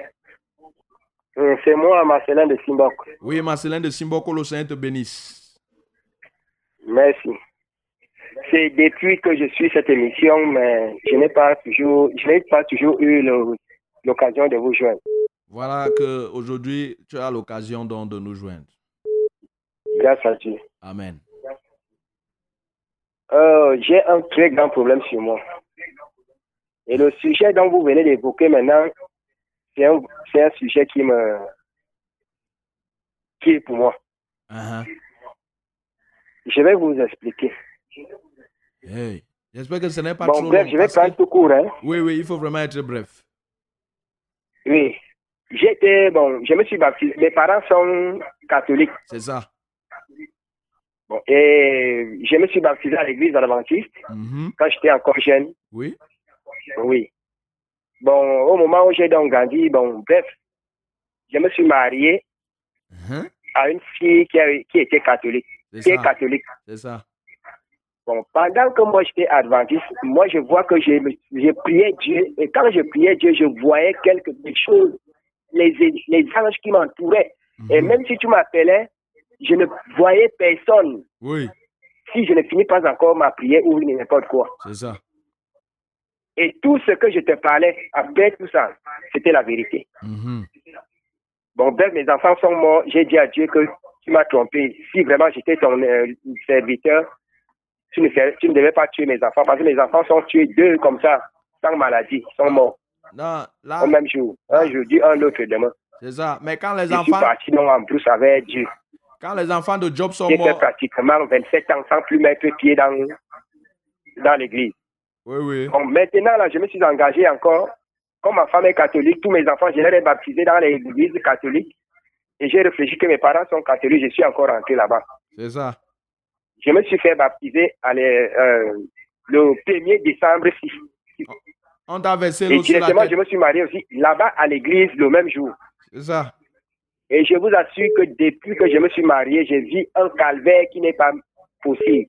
C'est moi, Marcelin de Simbok. Oui, Marcelin de Simboko, le Seigneur te bénisse. Merci. C'est depuis que je suis cette émission, mais je n'ai pas toujours, je n'ai pas toujours eu l'occasion de vous joindre. Voilà que aujourd'hui tu as l'occasion donc de nous joindre. Grâce à Dieu. Amen. Euh, J'ai un très grand problème sur moi. Et le sujet dont vous venez d'évoquer maintenant, c'est un, un sujet qui me qui est pour moi. Uh-huh. Je vais vous expliquer. Hey. J'espère que ce n'est pas Bon, trop bref, long. je vais que- prendre tout court. Hein. Oui, oui, il faut vraiment être bref. Oui. J'étais, bon, je me suis baptisé. Mes parents sont catholiques. C'est ça. Bon, et je me suis baptisé à l'église adventiste Mhm. quand j'étais encore jeune. Oui. Oui. Bon, au moment où j'ai donc grandi, bon, bref, je me suis marié Mhm. à une fille qui, a- qui était catholique, qui est catholique. C'est ça. Bon, pendant que moi j'étais adventiste, moi je vois que je, je priais Dieu, et quand je priais Dieu, je voyais quelque chose, les, les anges qui m'entouraient. Et Mhm. même si tu m'appelais, je ne voyais personne Oui, si je ne finis pas encore ma prière ou n'importe quoi. c'est ça. Et tout ce que je te parlais, après tout ça, c'était la vérité. Mhm. Bon, bref, mes enfants sont morts. J'ai dit à Dieu que tu m'as trompé. Si vraiment j'étais ton euh, serviteur, tu ne, fais- tu ne devais pas tuer mes enfants parce que mes enfants sont tués deux comme ça, sans maladie, sont morts Non, là, au même jour. Un jeudi, un l'autre demain. c'est ça. Mais quand les Je suis enfants, parti donc en plus avec Dieu. quand les enfants de Job sont J'ai fait morts, pratiquement 27 ans sans plus mettre pied dans, dans l'église. oui, oui. Bon, maintenant, là, je me suis engagé encore. Comme ma femme est catholique, tous mes enfants, je les ai baptisés dans l'église catholique. Et j'ai réfléchi que mes parents sont catholiques, je suis encore rentré là-bas. C'est ça. Je me suis fait baptiser à les- euh, le 1er décembre 6. On t'a versé Et l'eau la directement, je me suis marié aussi là-bas à l'église le même jour. C'est ça. Et je vous assure que depuis que je me suis marié, j'ai vu un calvaire qui n'est pas possible.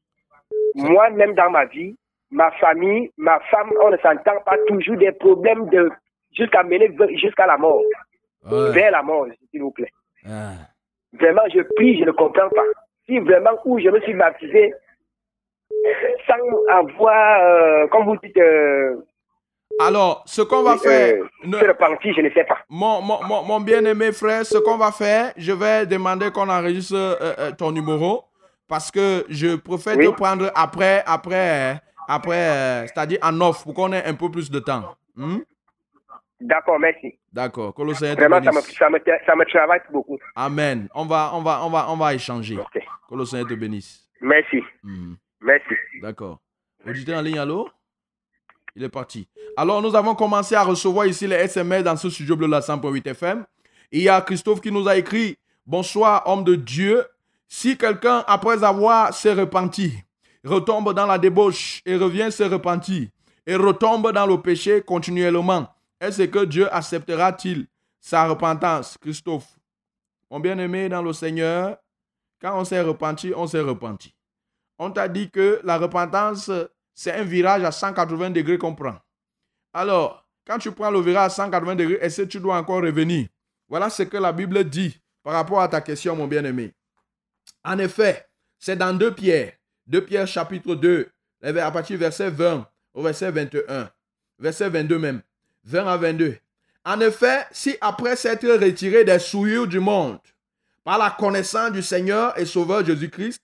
Moi-même dans ma vie, ma famille, ma femme, on ne s'entend pas toujours des problèmes de jusqu'à mener jusqu'à la mort, Ouais. vers la mort, s'il vous plaît. Ah. Vraiment, je prie, je ne comprends pas. Si vraiment où je me suis baptisé sans avoir, euh, comme vous dites, euh, Alors, ce qu'on va faire, euh, ne- se repentir, je ne sais pas. mon, mon, mon, mon bien-aimé frère, ce qu'on va faire, je vais demander qu'on enregistre ton numéro parce que je préfère Oui. te prendre après, après, après, c'est-à-dire en offre pour qu'on ait un peu plus de temps. Hmm? D'accord, merci. D'accord. Que le Seigneur te Vraiment, ça me, bénisse. ça, me, ça me travaille beaucoup. Amen. On va, on va, on va, on va échanger. Ok. Que le Seigneur te bénisse. Merci. Hmm. Merci. D'accord. Auditeur en ligne, allô? Il est parti. Alors, nous avons commencé à recevoir ici les SMS dans ce studio bleu la 100.8 FM. Il y a Christophe qui nous a écrit Bonsoir, homme de Dieu. Si quelqu'un, après avoir se repenti, retombe dans la débauche et revient se repentir et retombe dans le péché continuellement, est-ce que Dieu acceptera-t-il sa repentance, Christophe? Mon bien-aimé dans le Seigneur, quand on s'est repenti, on s'est repenti. On t'a dit que la repentance, c'est un virage à 180 degrés qu'on prend. Alors, quand tu prends le virage à 180 degrés, est-ce que tu dois encore revenir? Voilà ce que la Bible dit par rapport à ta question, mon bien-aimé. En effet, c'est dans 2 Pierre, 2 Pierre chapitre 2, à partir du verset 20 au verset 21, verset 22 même, 20 à 22. En effet, si après s'être retiré des souillures du monde, par la connaissance du Seigneur et Sauveur Jésus-Christ,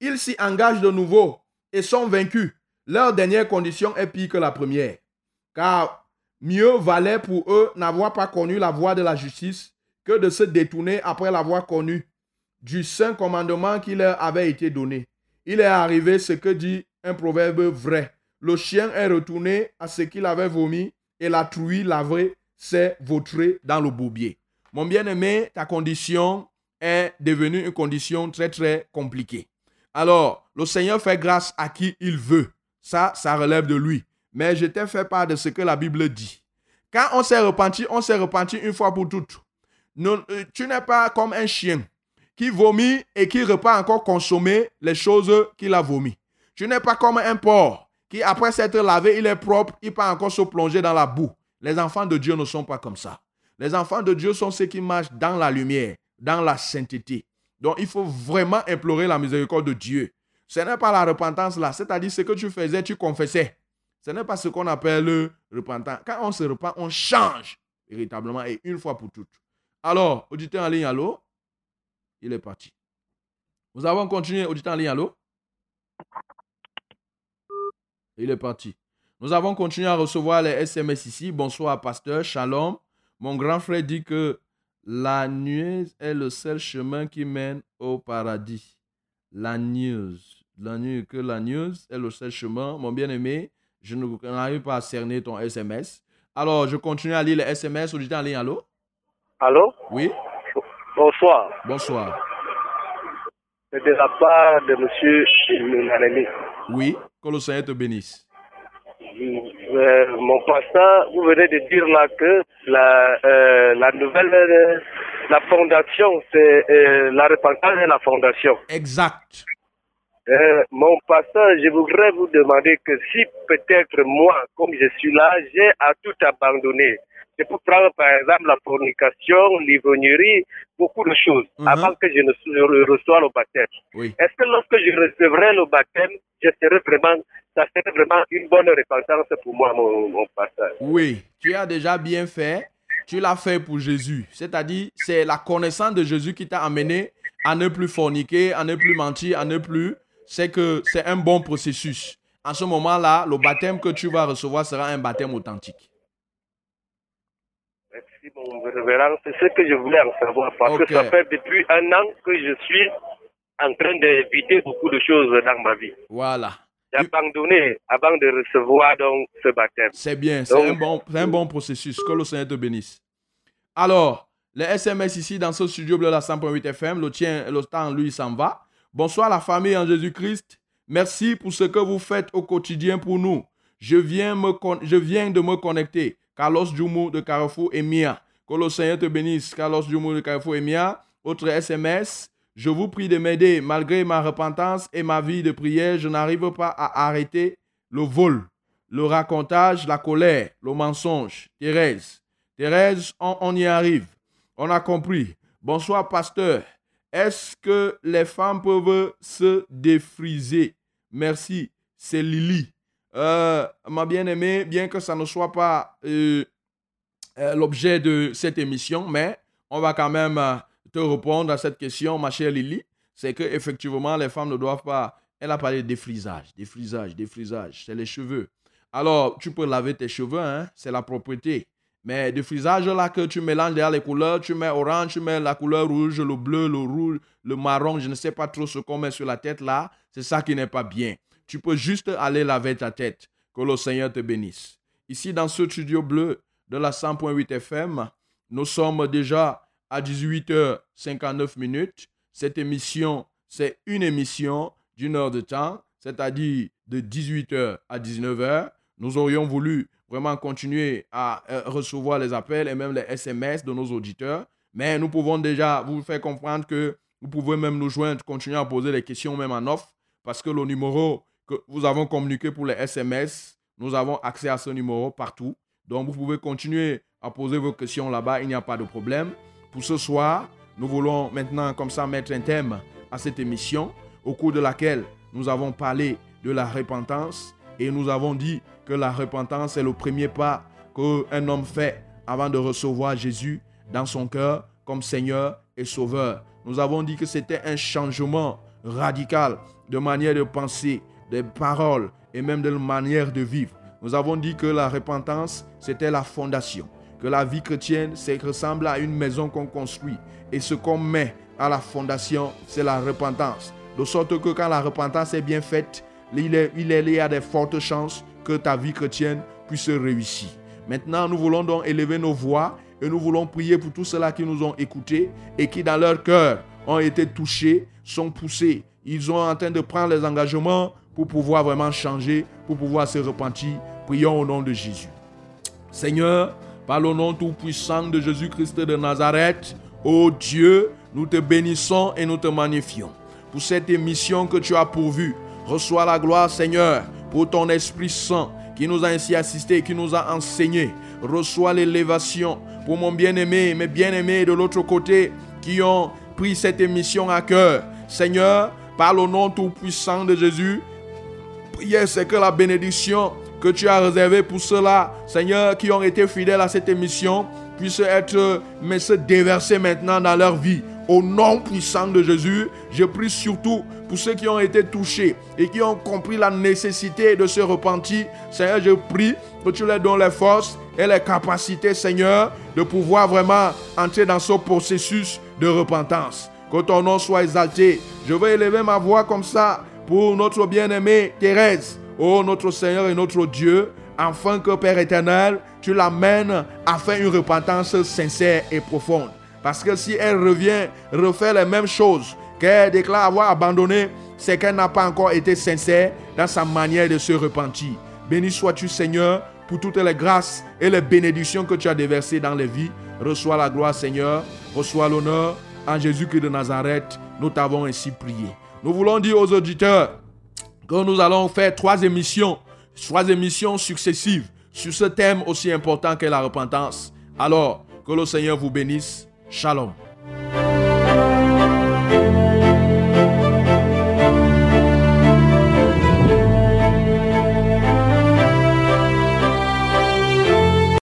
ils s'y engagent de nouveau et sont vaincus. Leur dernière condition est pire que la première. Car mieux valait pour eux n'avoir pas connu la voie de la justice que de se détourner après l'avoir connu du saint commandement qui leur avait été donné. Il est arrivé ce que dit un proverbe vrai. Le chien est retourné à ce qu'il avait vomi et la truie lavrée s'est vautrée dans le bourbier. Mon bien-aimé, ta condition est devenue une condition très très compliquée. Alors, le Seigneur fait grâce à qui il veut. Ça, ça relève de lui. Mais je t'ai fait part de ce que la Bible dit. Quand on s'est repenti, on s'est repenti une fois pour toutes. Euh, tu n'es pas comme un chien qui vomit et qui repart encore consommer les choses qu'il a vomi. Tu n'es pas comme un porc qui, après s'être lavé, il est propre, il part encore se plonger dans la boue. Les enfants de Dieu ne sont pas comme ça. Les enfants de Dieu sont ceux qui marchent dans la lumière, dans la sainteté. Donc, il faut vraiment implorer la miséricorde de Dieu. Ce n'est pas la repentance là, c'est-à-dire ce que tu faisais, tu confessais. Ce n'est pas ce qu'on appelle le repentant. Quand on se repent, on change véritablement et une fois pour toutes. Alors, auditeur en ligne, allô? Il est parti. Nous avons continué. Auditeur en ligne, allô? Il est parti. Nous avons continué à recevoir les SMS ici. Bonsoir, pasteur. Shalom. Mon grand frère dit que la nuée est le seul chemin qui mène au paradis. La news. La nuit, que la news est le seul chemin. Mon bien-aimé, je ne n'arrive pas à cerner ton SMS. Alors, je continue à lire les SMS. Auditeur en ligne, allô? Allô? Oui? Bonsoir. Bonsoir. C'est de la part de M. Nanemi. Oui? Que le Seigneur te bénisse. Euh, mon pasteur, vous venez de dire là que la, euh, la nouvelle, euh, la fondation, c'est la repentance et la fondation. Exact. Mon pasteur, je voudrais vous demander que si peut-être moi, comme je suis là, j'ai à tout abandonner. Je peux prendre par exemple la fornication, l'ivrognerie, beaucoup de choses Mhm. avant que je ne le baptême. Oui. Est-ce que lorsque je recevrai le baptême, je serai vraiment, ça serait vraiment une bonne repentance pour moi, mon, mon pasteur Oui, tu as déjà bien fait. Tu l'as fait pour Jésus. C'est-à-dire, c'est la connaissance de Jésus qui t'a amené à ne plus forniquer, à ne plus mentir, à ne plus. C'est que c'est un bon processus. En ce moment-là, le baptême que tu vas recevoir sera un baptême authentique. Révérend. C'est ce que je voulais en savoir parce que ça fait depuis un an que je suis en train d'éviter beaucoup de choses dans ma vie. Voilà. J'ai abandonné avant de recevoir donc ce baptême. C'est bien, c'est un, bon, un bon processus. Que le Seigneur te bénisse. Alors, les SMS ici dans ce studio bleu la 100.8 FM, le tien, le temps, lui, s'en va. Bonsoir la famille en Jésus-Christ. Merci pour ce que vous faites au quotidien pour nous. Je viens, me con- je viens de me connecter. Carlos Djoumou de Carrefour et Mia. Que le Seigneur te bénisse. Carlos Djoumou de Carrefour et Mia. Autre SMS. Je vous prie de m'aider. Malgré ma repentance et ma vie de prière, je n'arrive pas à arrêter le vol, le racontage, la colère, le mensonge. Thérèse. Thérèse, on, on y arrive. On a compris. Bonsoir, pasteur. Est-ce que les femmes peuvent se défriser? Merci. C'est Lily. Euh, ma bien-aimée, bien que ça ne soit pas euh, euh, l'objet de cette émission, mais on va quand même euh, te répondre à cette question, ma chère Lily. C'est que effectivement, les femmes ne doivent pas. Elle a parlé de défrisage, défrisage, défrisage. C'est les cheveux. Alors, tu peux laver tes cheveux, hein, c'est la propriété. Mais défrisage là que tu mélanges derrière les couleurs, tu mets orange, tu mets la couleur rouge, le bleu, le rouge, le marron, je ne sais pas trop ce qu'on met sur la tête là, c'est ça qui n'est pas bien. Tu peux juste aller laver ta tête. Que le Seigneur te bénisse. Ici, dans ce studio bleu de la 100.8 FM, nous sommes déjà à 18h59 minutes. Cette émission, c'est une émission d'une heure de temps, c'est-à-dire de 18h à 19h. Nous aurions voulu vraiment continuer à euh, recevoir les appels et même les SMS de nos auditeurs, mais nous pouvons déjà vous faire comprendre que vous pouvez même nous joindre, continuer à poser les questions même en off, parce que le numéro que nous avons communiqué pour les SMS, nous avons accès à ce numéro partout. Donc, vous pouvez continuer à poser vos questions là-bas, il n'y a pas de problème. Pour ce soir, nous voulons maintenant comme ça mettre un thème à cette émission, au cours de laquelle nous avons parlé de la repentance et nous avons dit que la repentance est le premier pas qu'un homme fait avant de recevoir Jésus dans son cœur comme Seigneur et Sauveur. Nous avons dit que c'était un changement radical de manière de penser, de paroles et même de manière de vivre. Nous avons dit que la repentance, c'était la fondation, que la vie chrétienne, ressemble à une maison qu'on construit. Et ce qu'on met à la fondation, c'est la repentance. De sorte que quand la repentance est bien faite, il, est, il, est, il y a de fortes chances que ta vie chrétienne puisse réussir. Maintenant, nous voulons donc élever nos voix et nous voulons prier pour tous ceux-là qui nous ont écoutés et qui, dans leur cœur, ont été touchés, sont poussés. Ils sont en train de prendre les engagements pour pouvoir vraiment changer, pour pouvoir se repentir. Prions au nom de Jésus. Seigneur, par le nom tout-puissant de Jésus-Christ de Nazareth, ô Dieu, nous te bénissons et nous te magnifions. Pour cette émission que tu as pourvue, reçois la gloire, Seigneur, pour ton Esprit Saint qui nous a ainsi assistés, qui nous a enseigné. Reçois l'élévation pour mon bien-aimé, mes bien-aimés de l'autre côté qui ont pris cette émission à cœur. Seigneur, par le nom tout-puissant de Jésus, prière, c'est que la bénédiction que tu as réservée pour ceux-là, Seigneur, qui ont été fidèles à cette émission, puisse être, mais se déverser maintenant dans leur vie. Au nom puissant de Jésus, je prie surtout pour ceux qui ont été touchés et qui ont compris la nécessité de se repentir. Seigneur, je prie que tu leur donnes les forces et les capacités, Seigneur, de pouvoir vraiment entrer dans ce processus de repentance. Que ton nom soit exalté. Je veux élever ma voix comme ça pour notre bien-aimée Thérèse. Oh notre Seigneur et notre Dieu, afin que Père éternel, tu l'amènes à faire une repentance sincère et profonde. Parce que si elle revient, refaire les mêmes choses qu'elle déclare avoir abandonné, c'est qu'elle n'a pas encore été sincère dans sa manière de se repentir. Béni sois-tu Seigneur pour toutes les grâces et les bénédictions que tu as déversées dans les vies. Reçois la gloire Seigneur, reçois l'honneur. En Jésus-Christ de Nazareth, nous t'avons ainsi prié. Nous voulons dire aux auditeurs que nous allons faire trois émissions, trois émissions successives sur ce thème aussi important qu'est la repentance. Alors, que le Seigneur vous bénisse. Shalom.